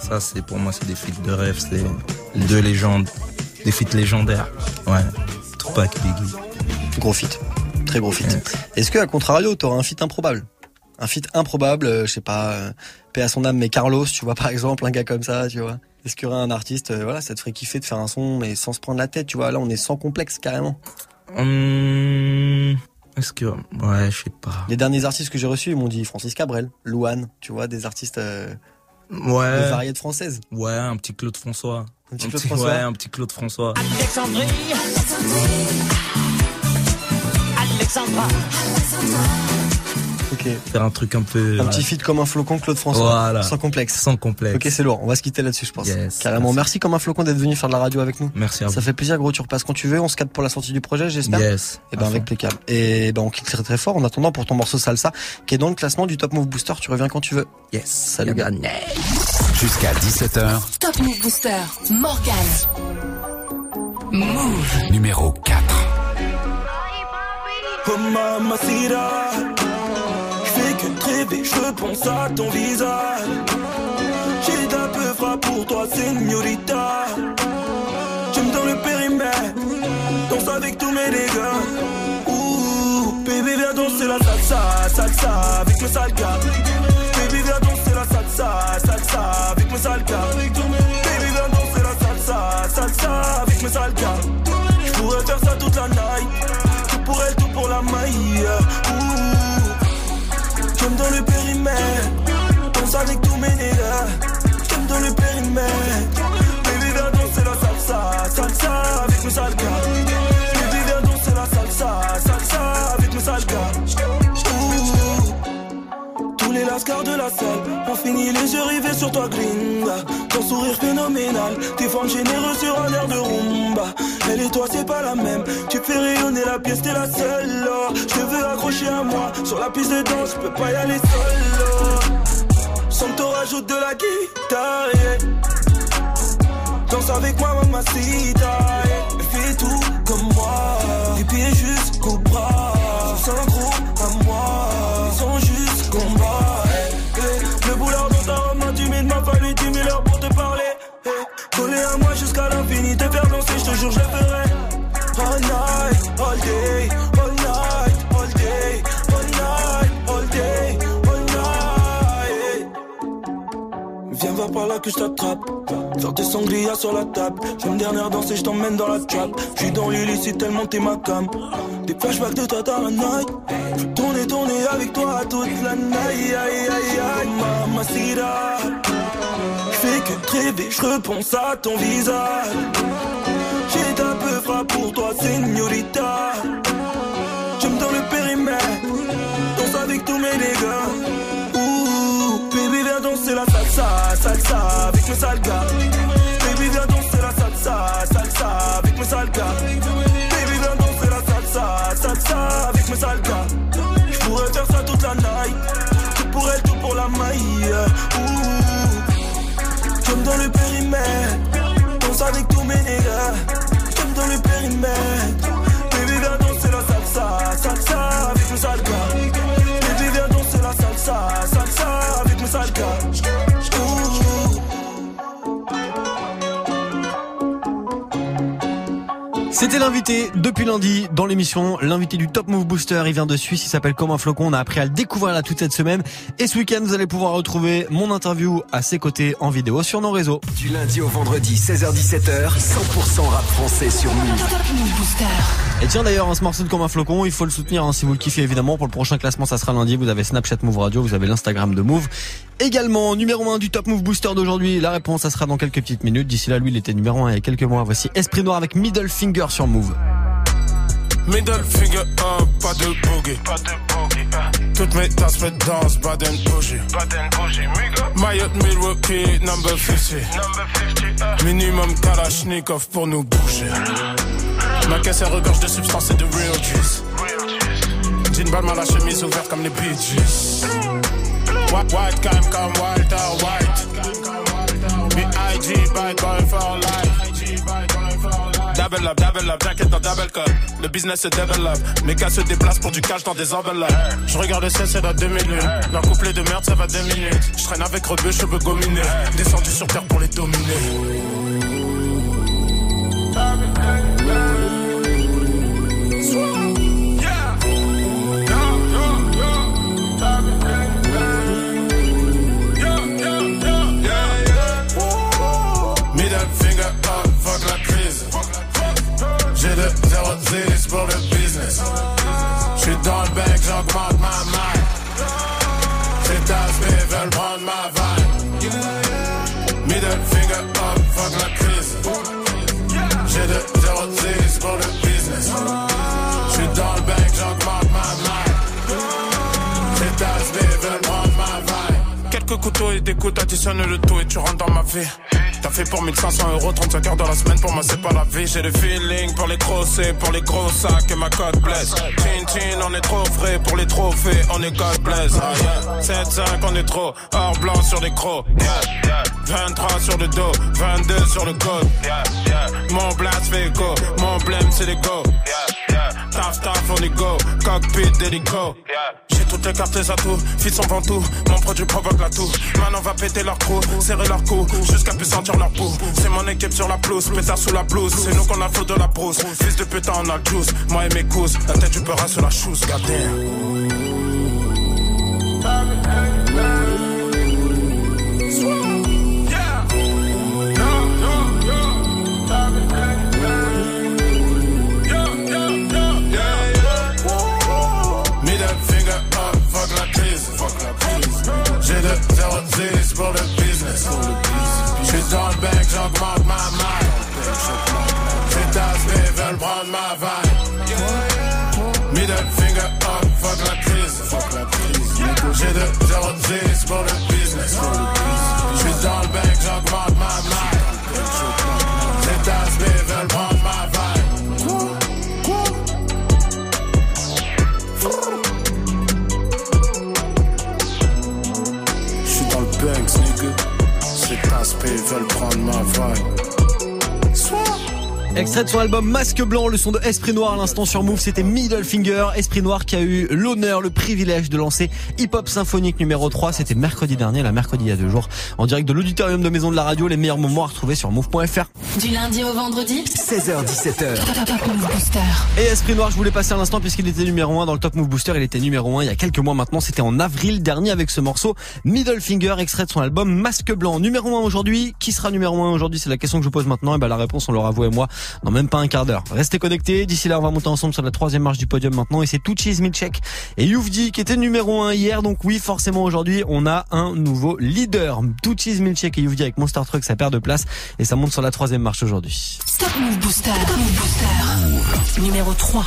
Ça, c'est pour moi, c'est des feats de rêve, c'est deux légendes, des feats légendaires. Ouais, Tupac Biggie. Gros feat. Très gros feat. Est-ce que, à contrario, t'auras un feat improbable? Un feat improbable, euh, je sais pas, euh, paix à son âme, mais Carlos, tu vois, par exemple, un gars comme ça, tu vois. Est-ce qu'il y aurait un artiste, euh, voilà, ça te ferait kiffer de faire un son, mais sans se prendre la tête, tu vois? Là, on est sans complexe, carrément. Hum, Est-ce que. Ouais, je sais pas. Les derniers artistes que j'ai reçus, ils m'ont dit Francis Cabrel, Louane, tu vois, des artistes euh, Ouais. de variétés françaises. Ouais, un petit Claude François. Un petit Claude François Ouais, un petit Claude François. Alexandrie. Alexandra. Ok. Faire un truc un peu. Un petit feat comme un flocon, Claude François. Voilà. Sans complexe. Sans complexe. Ok, c'est lourd. On va se quitter là-dessus, je pense. Yes, Carrément. merci. Merci comme un flocon d'être venu faire de la radio avec nous. Merci à Ça vous. fait plaisir, gros. Tu repasses quand tu veux. On se capte pour la sortie du projet, j'espère. Yes. Et ben À avec impeccable. Et ben on quitte très très fort. En attendant pour ton morceau Salsa, qui est dans le classement du Top Move Booster. Tu reviens quand tu veux. Yes. Salut gars. Jusqu'à 17h, Top Move Booster, Morgan. Move. numéro 4. Oh fais que rêver, je pense à ton visage. J'ai d'un peu frappe pour toi, señorita. J'aime dans le périmètre Danse avec tous mes dégâts. Ouh, baby viens danser la salsa, salsa avec mes sales gars Baby viens danser la salsa, salsa avec mes sales gars Baby viens danser la salsa, salsa avec mes sales gars Je pourrais faire ça toute la night. Tout pour elle, tout pour la maille J'aime dans le périmètre Danse avec tous mes nègres J'aime dans le périmètre Baby viens danser la salsa, salsa avec mes sales De la salle ont fini les yeux rivés sur toi, gringa. Ton sourire phénoménal, tes formes généreuses sur un de rumba. Elle et toi, c'est pas la même. Tu fais rayonner la pièce, t'es la seule. Je veux accrocher à moi. Sur la piste de danse, je peux pas y aller seul. Sans te rajoute de la guitare. Danse avec moi, mamacita. yeah. Fais tout comme moi. Des pieds jusqu'au bras. Faire danser, je te jure, je le ferai. All night, all day, all night, all day, all night, all day, all night. Viens voir par là que je t'attrape. Faire des sangliers sur la table. J'aime dernière danser, je t'emmène dans la trap. J'suis dans l'illicite tellement t'es ma cam. Des flashbacks de toi dans la night. J'veux tourner, tourner avec toi toute la night. Aïe, aïe, aïe, mamacita. J'fais que rêver, j'repense à ton visage. J'ai d'un peu pour toi, señorita. J'aime dans le périmètre. Danse avec tous mes dégâts. Ouh, baby, viens danser la salsa, salsa avec mes sales gars. Baby, viens danser la salsa, salsa avec mes sales gars. Baby, viens danser la salsa, salsa avec mes sales gars. J'pourrais faire ça toute la night. Tout pour elle, tout pour la maille dans le périmètre. Danse avec tous mes négats. J'aime dans le périmètre. Baby, viens danser la salsa. Salsa avec le salga. Baby, viens danser la salsa. Salsa avec le salga. C'était l'invité depuis lundi dans l'émission, l'invité du Top Move Booster. Il vient de Suisse, il s'appelle Comme un flocon. On a appris à le découvrir là toute cette semaine. Et ce week-end, vous allez pouvoir retrouver mon interview à ses côtés en vidéo sur nos réseaux. Du lundi au vendredi, 16h17h, 100% rap français sur Move. Et tiens d'ailleurs, ce morceau de Comme un flocon, il faut le soutenir hein, si vous le kiffez évidemment. Pour le prochain classement, ça sera lundi. Vous avez Snapchat Move Radio, vous avez l'Instagram de Move. Également, numéro 1 du Top Move Booster d'aujourd'hui. La réponse, ça sera dans quelques petites minutes. D'ici là, lui, il était numéro 1 il y a quelques mois. Voici Esprit Noir avec Middle Finger sur Move. Middle finger up, pas de boogie. Pas de boogie. Toutes mes tasses me dansent, Baden bougie. Baden bougie, Mayotte Milwaukee, number 50. Number 50. Minimum Kalashnikov pour nous bouger. Ma caisse elle regorge de substances et de real juice. Jean Balmain, la chemise ouverte comme les Bee Gees. White, white, calm comme Walter White. B.I.G. by going for life. Double up, double up, jacket dans double cup. Le business se développe. Mes gars se déplacent pour du cash dans des enveloppes. Je regarde le ciel, c'est dans deux minutes. Leur couplet de merde, ça va deux minutes. Je traîne avec rebeu, cheveux gominés. Descendu sur terre pour les dominer. J'ai de 0 pour le business. J'suis dans le bec, j'augmente ma maille. Ces tasses veulent prendre ma vibe. Middle finger up, fuck la crise. J'ai de 0 pour le business. J'suis dans le bec, j'augmente ma maille. Ces tasses veulent prendre ma vibe. Quelques couteaux et des coups, additionne le tout et tu rentres dans ma vie. T'as fait pour 1500 euros, 35 heures dans la semaine, pour moi c'est pas la vie. J'ai le feeling pour les grosses pour les gros sacs et ma cote blesse. Chin on est trop frais pour les trophées, on est God bless. Ah, yeah. 7-5, on est trop or blanc sur les crocs. Yeah, 23 sur le dos, 22 sur le code. Mon blast fait go, mon blême c'est les go. Taf taf on cockpit. J'ai toutes les cartes les atouts, fils on vend tout, mon produit provoque la toux. Maintenant va péter leur trou, serrer leur cou, jusqu'à plus sentir leur peau. C'est mon équipe sur la pelouse, pétard sous la blouse. C'est nous qu'on a flot de la brousse. Fils de putain on a le juice, moi et mes cousses. La tête du peur sur la chose, gardez. Crise. J'ai de 0 pour le business. J'suis dans le bec, j'augmente ma maille. Ces tasses veulent prendre ma vibe. Middle finger up, fuck la crise. J'ai de 0 pour le business. Extrait de son album Masque Blanc, le son de Esprit Noir à l'instant sur Move, c'était Middle Finger. Esprit Noir qui a eu l'honneur, le privilège de lancer Hip Hop Symphonique numéro 3. C'était mercredi dernier, la mercredi il y a deux jours, en direct de l'auditorium de Maison de la Radio. Les meilleurs moments à retrouver sur Move.fr. Du lundi au vendredi 16h17h. Top Move Booster. Et Esprit Noir, je voulais passer à l'instant puisqu'il était numéro 1 dans le Top Move Booster. Il était numéro 1 il y a quelques mois maintenant. C'était en avril dernier avec ce morceau Middle Finger, extrait de son album Masque Blanc. Numéro 1 aujourd'hui. Qui sera numéro 1 aujourd'hui? C'est la question que je pose maintenant. Et ben la réponse, on l'aura vous et moi dans même pas un quart d'heure. Restez connectés. D'ici là, on va monter ensemble sur la troisième marche du podium maintenant. Et c'est Tuchis Milchek et Youvdi qui étaient numéro 1 hier. Donc oui, forcément aujourd'hui, on a un nouveau leader. Tuchis Milchek et Youvdi avec Monster Truck, ça perd de place. Et ça monte sur la troisième marche aujourd'hui. Stop Move Booster. Move Booster. Numéro 3.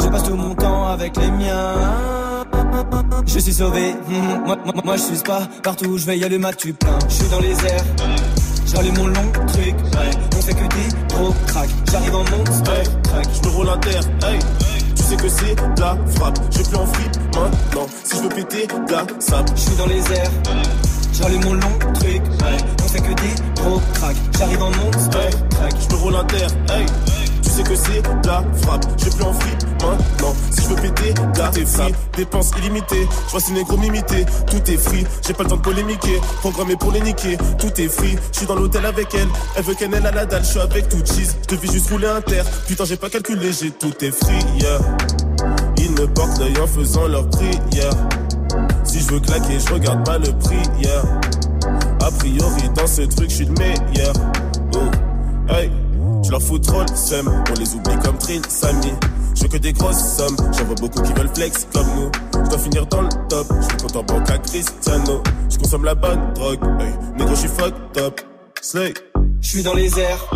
Je passe tout mon temps avec les miens. Je suis sauvé, mhm, moi, moi, moi je suis pas partout où je vais, y a le mat, tu plein. Je suis dans les airs, J'allume mon long truc. On fait que des gros crack. J'arrive en monster truck. Je me roule un terre, hey. Tu sais que c'est la frappe. Je plus en fripe maintenant. Si je veux péter, de la sable. Je suis dans les airs. J'allume mon long truc. On fait que des gros crack. J'arrive en monster truck. Je me roule un terre, hey. Sais que c'est la frappe. Je plus en fripe maintenant. Si je veux péter, de la free. Dépenses illimitées. Je vois ces négros m'imiter. Tout est free. J'ai pas le temps de polémiquer. Programmé pour les niquer. Tout est free. Je suis dans l'hôtel avec elle. Elle veut qu'elle ait la dalle. Je suis avec tout cheese. Je vis juste rouler un terre. Putain, j'ai pas calculé. J'ai tout est free, yeah. Ils me portent l'œil en faisant leur prière. Si je veux claquer, je regarde pas le prix, yeah. A priori, dans ce truc, je suis le meilleur. Oh, hey, je leur fous trop le seum. On les oublie comme Trill, Samy. Je veux que des grosses sommes. J'en vois beaucoup qui veulent flex comme nous. Je dois finir dans le top. Je suis content banque à Cristiano. Je consomme la bonne drogue. Hey, négro, je suis fucked up. Slay. Je suis dans les airs.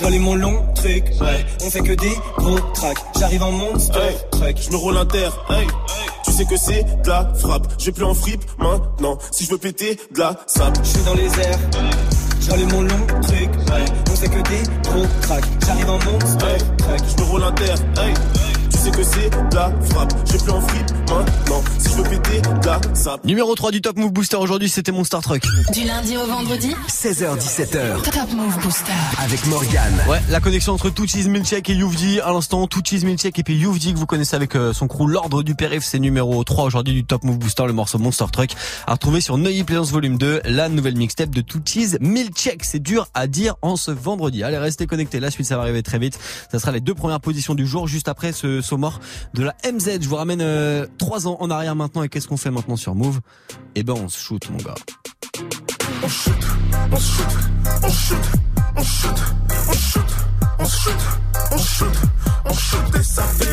J'allume mon long truc, ouais. On fait que des gros tracks. J'arrive en monster truck. Je me roule un terre, hey. Tu sais que c'est de la frappe. Je vais plus en fripe maintenant. Si je veux péter, de la sable. Je suis dans les airs. J'allume mon long truc, ouais. Fait que des gros tracks. J'arrive en monster truck. Je me roule un terre, hey. Sais que c'est la frappe. Je plus en fripe maintenant. Si je veux péter, la sable. Numéro 3 du Top Move Booster aujourd'hui, c'était mon Star Truck. Du lundi au vendredi 16h17h Top Move Booster avec Morgane. Ouais, la connexion entre Touchis Milchek et Youvdi. À l'instant, Touchis Milchek et puis Youvdi que vous connaissez avec euh, son crew L'Ordre du Périph. C'est numéro 3 aujourd'hui du Top Move Booster, le morceau Monster Truck. À retrouver sur Neuilly Plaisance Volume 2, la nouvelle mixtape de Touchis Milchek. C'est dur à dire en ce vendredi. Allez, restez connectés. La suite, ça va arriver très vite. Ça sera les deux premières positions du jour, juste après ce mort de la MZ. Je vous ramène euh, trois ans en arrière maintenant. Et qu'est-ce qu'on fait maintenant sur Move Eh ben, on se shoot, mon gars. On shoot, on shoot, on shoot, on shoot, on shoot, on shoot, on shoot, on shoot et ça fait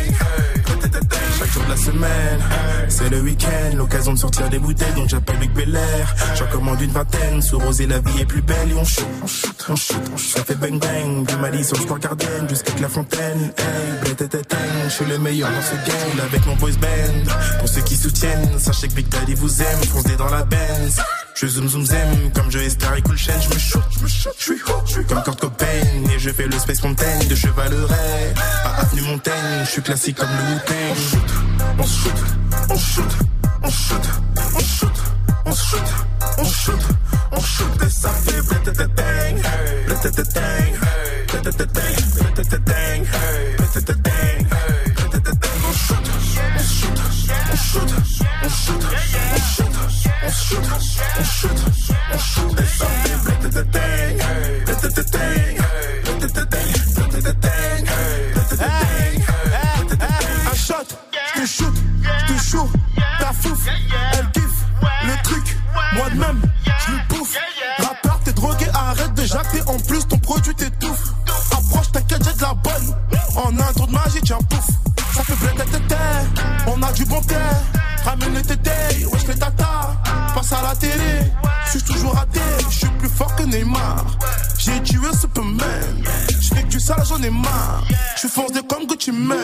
la semaine, c'est le week-end, l'occasion de sortir des bouteilles, donc j'appelle Luc Belair. J'en commande une vingtaine, sous rosé la vie est plus belle et on shoot, on shoot, on shoot, on shoot. Ça fait bang bang, du Mali sur le garden jusqu'à la fontaine. Hey, je suis le meilleur dans ce game avec mon boys band. Pour ceux qui soutiennent, sachez que Big Daddy vous aime, foncez dans la Benz. Je zoom zoom zem, comme je Esther et Cool Chain, je me shoot, je me shoot, je suis haut, je suis comme Kurt Cobain, et je fais le Space Mountain de Chevaleret. À Avenue Montaigne, je suis classique comme le Wu-Tang. On shoot, on shoot, on shoot, on shoot, on shoot, on shoot, on shoot, et ça fait bling, bling, bling, bling, bling, on shoot, on shoot, on shoot, on shoot, on shoot, on shoot, on shoot, on shoot, and something black to the thing. J'en ai marre. Je comme Gucci Mane.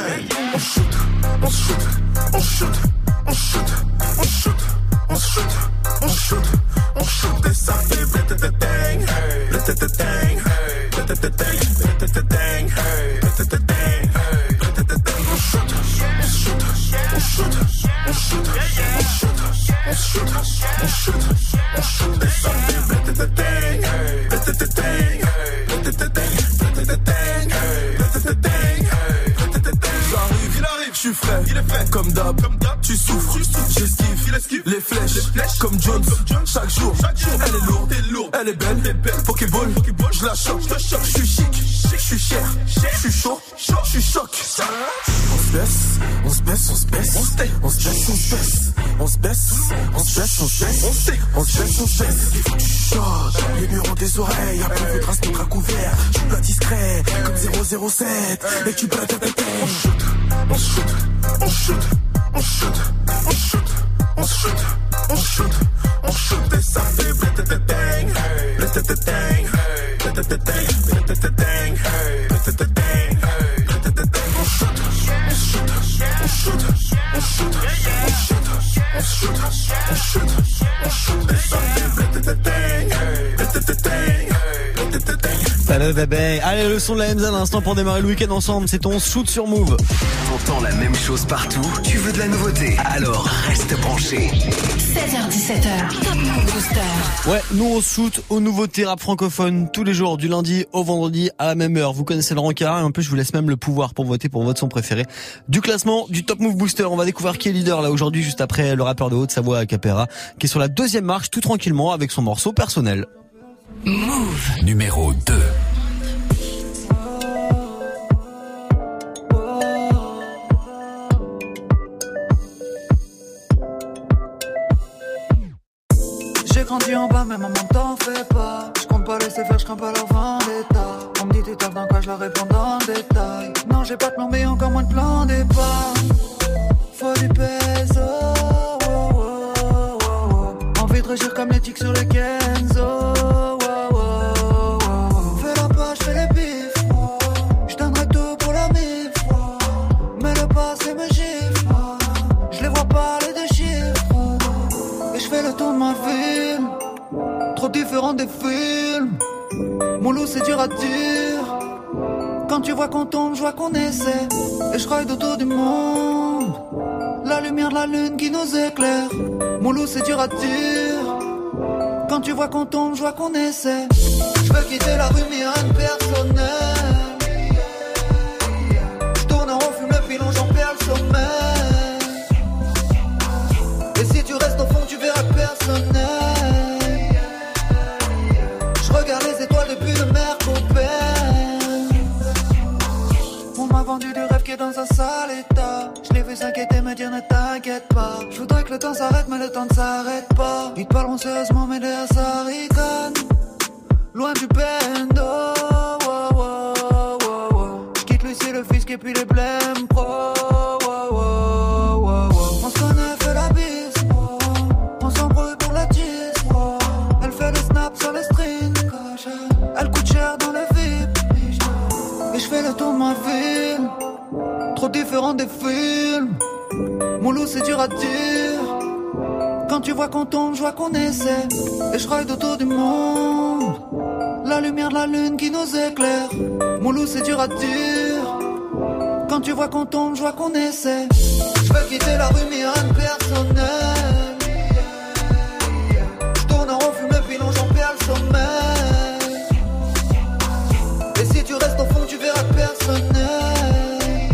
On cher. Je suis chaud, je suis choc. On se baisse, on se baisse, on se baisse. On se baisse, on se baisse. On se baisse, on se baisse, on se baisse. On se baisse, on se baisse. Il faut que tu choques. Les murs ont des oreilles. Après, peu de traces, notre couvert. Tu bats discret, comme 007. Et tu bats ta tête. On shoot, on shoot, on shoot, on shoot, on shoot, on shoot, on shoot. Le bébé. Allez, le son de la Hamza à l'instant pour démarrer le week-end ensemble. C'est ton shoot sur Move. Entends la même chose partout, tu veux de la nouveauté, alors reste branché. 16h17h, Top Move Booster. Ouais, nous on shoot aux nouveautés rap francophones tous les jours, du lundi au vendredi à la même heure. Vous connaissez le rencard et en plus je vous laisse même le pouvoir pour voter pour votre son préféré du classement du Top Move Booster. On va découvrir qui est leader là aujourd'hui, juste après le rappeur de Haute-Savoie Capera, qui est sur la deuxième marche tout tranquillement avec son morceau personnel. Move. Numéro 2. Grandi en bas, mais maman t'en fais pas. Je compte pas laisser faire, je crains pas leur vendetta. On me dit tu dans quoi, je leur réponds dans le détail. Non, j'ai pas de plan, mais encore moins de plan départ. Faut du peso. oh, oh, oh. Envie de régir comme les tics sur les Kenzo. Trop différent des films. Mon loup c'est dur à dire. Quand tu vois qu'on tombe, je vois qu'on essaie. Et je ride autour du monde. La lumière de la lune qui nous éclaire. Mon loup c'est dur à dire. Quand tu vois qu'on tombe, je vois qu'on essaie. Je veux quitter la rue mais rien de personnel personnel. Je regarde les étoiles depuis le mer On m'a vendu du rêve qui est dans un sale état. Je l'ai vu s'inquiéter, me dire ne t'inquiète pas. Je voudrais que le temps s'arrête, mais le temps ne s'arrête pas. Ils te parleront sérieusement, mais derrière ça ricane. Loin du bendo. Je quitte Lucie, le fisc et puis les blèmes pro. De ma ville. Trop différent des films. Mon loup, c'est dur à dire. Quand tu vois qu'on tombe, je vois qu'on essaie. Et je ride autour du monde. La lumière de la lune qui nous éclaire. Mon loup, c'est dur à dire. Quand tu vois qu'on tombe, je vois qu'on essaie. Je veux quitter la rue, mais rien. Je tourne en rond, fume le pilon, j'en perds le sommeil. Personnel.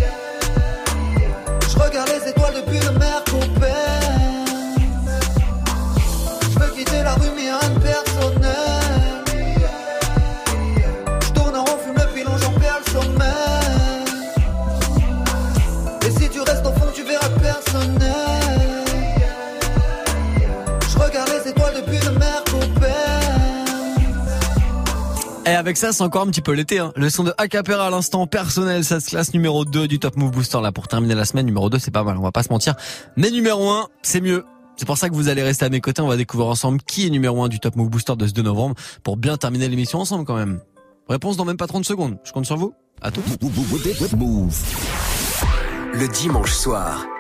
Je regarde les étoiles depuis le mer Je veux quitter la rue, mais rien de personnel. Je tourne en rond, fume le pilon, j'en perds le sommeil. Et si tu restes au fond, tu verras personnel. Et avec ça, c'est encore un petit peu l'été. Hein. Le son de Acapera à l'instant personnel, ça se classe numéro 2 du Top Move Booster là pour terminer la semaine. Numéro 2, c'est pas mal, on va pas se mentir. Mais numéro 1, c'est mieux. C'est pour ça que vous allez rester à mes côtés. On va découvrir ensemble qui est numéro 1 du Top Move Booster de ce 2 novembre pour bien terminer l'émission ensemble quand même. Réponse dans même pas 30 secondes. Je compte sur vous. À tout. Le dimanche soir,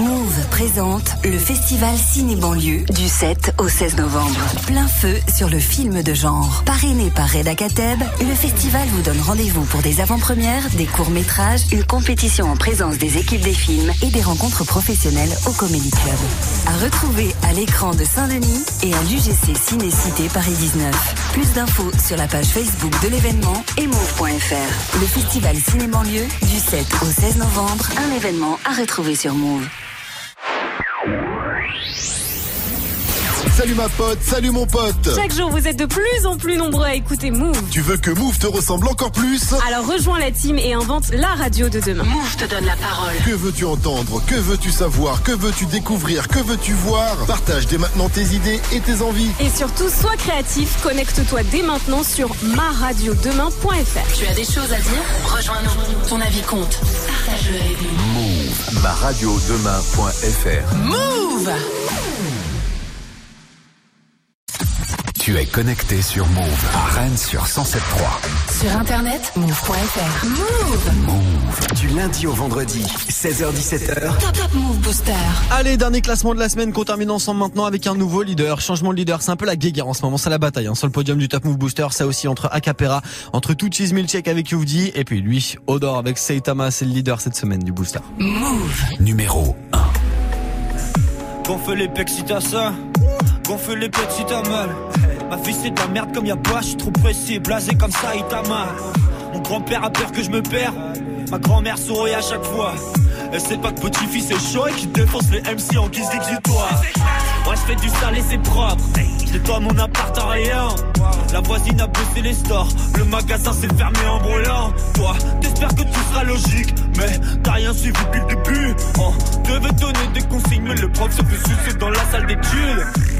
Move présente le festival Ciné Banlieue du 7 au 16 novembre. Plein feu sur le film de genre. Parrainé par Reda le festival vous donne rendez-vous pour des avant-premières, des courts-métrages, une compétition en présence des équipes des films et des rencontres professionnelles au Comédie Club. À retrouver à l'écran de Saint-Denis et à l'UGC Ciné-Cité Paris 19. Plus d'infos sur la page Facebook de l'événement et move.fr. Le festival Ciné Banlieue du 7 au 16 novembre, un événement à retrouver sur Move. Yeah. Salut ma pote, salut mon pote Chaque jour, vous êtes de plus en plus nombreux à écouter Move. Tu veux que Move te ressemble encore plus? Alors rejoins la team et invente la radio de demain. Move te donne la parole. Que veux-tu entendre? Que veux-tu savoir? Que veux-tu découvrir? Que veux-tu voir? Partage dès maintenant tes idées et tes envies. Et surtout, sois créatif. Connecte-toi dès maintenant sur maradiodemain.fr. Tu as des choses à dire? Rejoins-nous. Ton avis compte. Partage-le avec nous. Move Ma radio demain.fr. Move Tu es connecté sur Move à Rennes sur 107.3. Sur internet, move.fr. Move Move. Du lundi au vendredi, 16h17h. Top Top Move Booster. Allez, dernier classement de la semaine qu'on termine ensemble maintenant avec un nouveau leader. Changement de leader, c'est un peu la guéguerre en ce moment, c'est la bataille. Hein. Sur le podium du Top Move Booster, c'est aussi entre Acapera, entre Tuchis Milchek avec Youvdi et puis lui, Odor avec Seitama, c'est le leader cette semaine du Booster. Move Numéro 1. Gonfle les pecs si t'as ça. Gonfle les pecs si t'as mal. Ma vie c'est de la merde comme y'a pas, je suis trop précis, blasé comme ça, il t'a mal. Mon grand-père a peur que je me perds. Ma grand-mère sourit à chaque fois. Elle sait pas que petit-fils est chaud et qu'il défonce les MC en guise d'exutoire. Moi je fais du sale et c'est propre. Je nettoie mon appart en rien. La voisine a bossé les stores. Le magasin s'est fermé en brûlant. Toi, t'espères que tout sera logique. Mais t'as rien suivi depuis le début. On devait donner des consignes, mais le prof se fait sucer dans la salle d'études.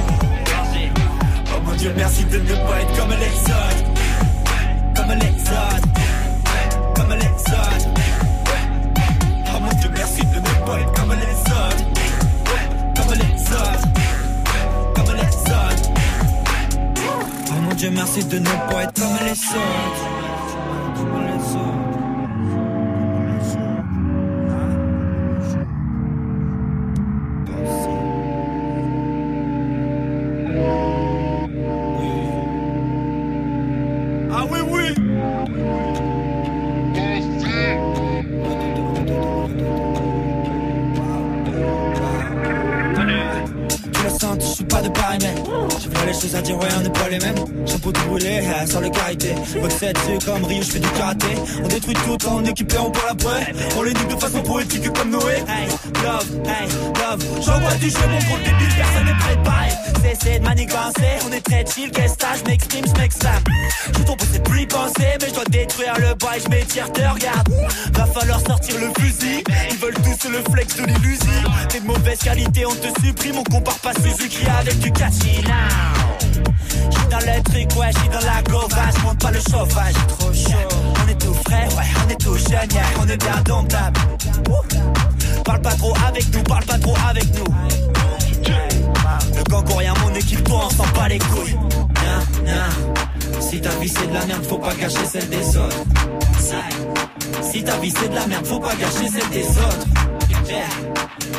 Oh mon Dieu, merci de ne pas être comme autres. Comme autres. Comme autres. Oh mon Dieu, merci de ne pas être comme autres. Comme autres. Comme autres. Oh mon Dieu, merci de ne pas être comme les autres. Ouais, on n'est pas les mêmes. Chapeau tout brûlé, sans le carité. Boxette, c'est comme Rio, je fais du karaté. On détruit tout en on parle après. On les nique de façon poétique comme Noé. Hey, love, hey, love. J'envoie du jeu, mon gros débile, personne n'est préparé. Cessez de manigancer, on est très chill, qu'est-ce que je m'exprime, je m'exclame. Je tombe, c'est plus penser, mais je dois détruire le bail, je m'étire, te regarde. Va falloir sortir le fusil. Ils veulent tous le flex de l'illusion. T'es de mauvaise qualité, on te supprime, on compare pas Suzuki avec du now. J'suis dans le truc, ouais, j'suis dans la gauvache, monte pas le chauffage, trop chaud. On est tout frais, ouais, on est tout jeune, on est bien domptable. Parle pas trop avec nous, parle pas trop avec nous. Le gang rien, mon équipe, toi, on s'en bat les couilles. Si ta vie c'est de la merde, faut pas gâcher celle des autres. Si ta vie c'est de la merde, faut pas gâcher celle des autres. Yeah.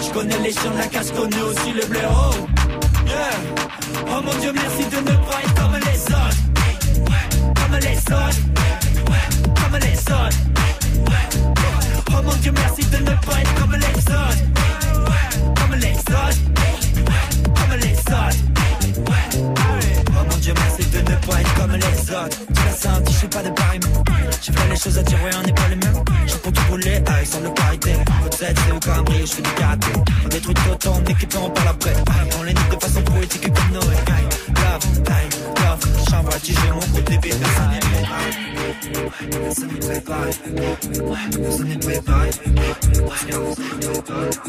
Je connais les chiens de la casse, connais aussi le blaireau. Oh mon dieu, merci de ne pas être comme les autres. Comme les autres. Comme les autres. Oh mon dieu, merci de ne pas être comme les autres. Comme les autres. Comme les autres. Oh mon dieu, merci de ne pas être comme les autres. Tu l'as senti, je suis pas de pareil, j'ai pas les choses à dire, ouais, on n'est pas les mêmes. Je pour tout rouler, avec sans le carité. Peut-être c'est au cambré, je fais du karaté. On détruit tout en équipe, on parle après. On les n'est préparé. Personne n'est préparé. Personne n'est préparé.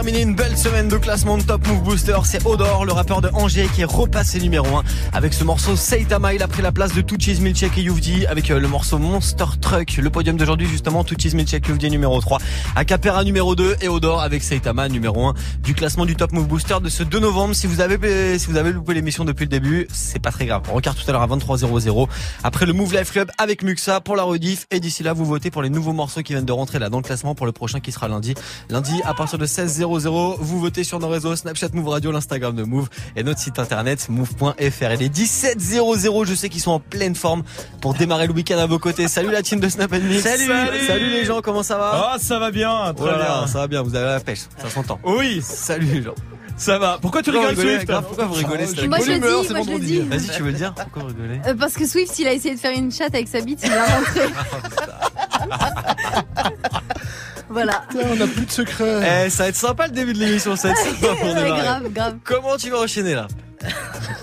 Terminer une belle semaine de classement de Top Move Booster. C'est Odor, le rappeur de Angers, qui est repassé numéro 1 avec ce morceau Seitama. Il a pris la place de Tuchis Milchek et Youvdi avec euh, le morceau Monster Truck. Le podium d'aujourd'hui, justement, Tuchis Milchek, Youvdi numéro 3, Acapera numéro 2 et Odor avec Seitama numéro 1 du classement du Top Move Booster de ce 2 novembre. Si vous avez, si vous avez loupé l'émission depuis le début, c'est pas très grave. On regarde tout à l'heure à 23h00 après le Move Life Club avec Muxa pour la rediff. Et d'ici là, vous votez pour les nouveaux morceaux qui viennent de rentrer là dans le classement pour le prochain qui sera lundi. Lundi à partir de 16 00 1700. Vous votez sur nos réseaux Snapchat Move Radio, l'Instagram de Move et notre site internet move.fr. Il est 1700. Je sais qu'ils sont en pleine forme pour démarrer le week-end à vos côtés. Salut la team de Snap Mix. Salut. Salut les gens, comment ça va Ah, ça va bien, très Oh là, bien. Ça va bien, vous avez la pêche, ça s'entend. Oui. Salut les gens. Ça va. Pourquoi tu rigoles, Swift grave, Pourquoi vous rigolez c'était Moi, je le dis, moi, je le dis. Vas-y, tu veux le dire Pourquoi vous rigolez Euh, parce que Swift, il a essayé de faire une chatte avec sa bite, il l'a rentré. voilà. on a plus de secret. Eh, ça va être sympa le début de l'émission, ça va être sympa pour Ouais, démarrer. grave, grave. Comment tu vas enchaîner là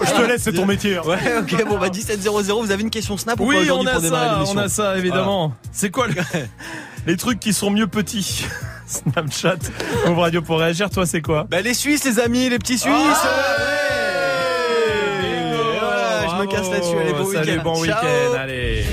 Je te laisse, c'est ton métier. hein. Ouais, ok, bon bah 1700, vous avez une question Snap ou pas Oui, on a pour ça, on a ça, évidemment. C'est quoi le- les trucs qui sont mieux petits Snapchat, Move Radio pour réagir, toi c'est quoi Bah les Suisses les amis, les petits Suisses Ah, ouais. Et voilà, Je me casse là-dessus, allez bon Salut, week-end bon week-end, allez.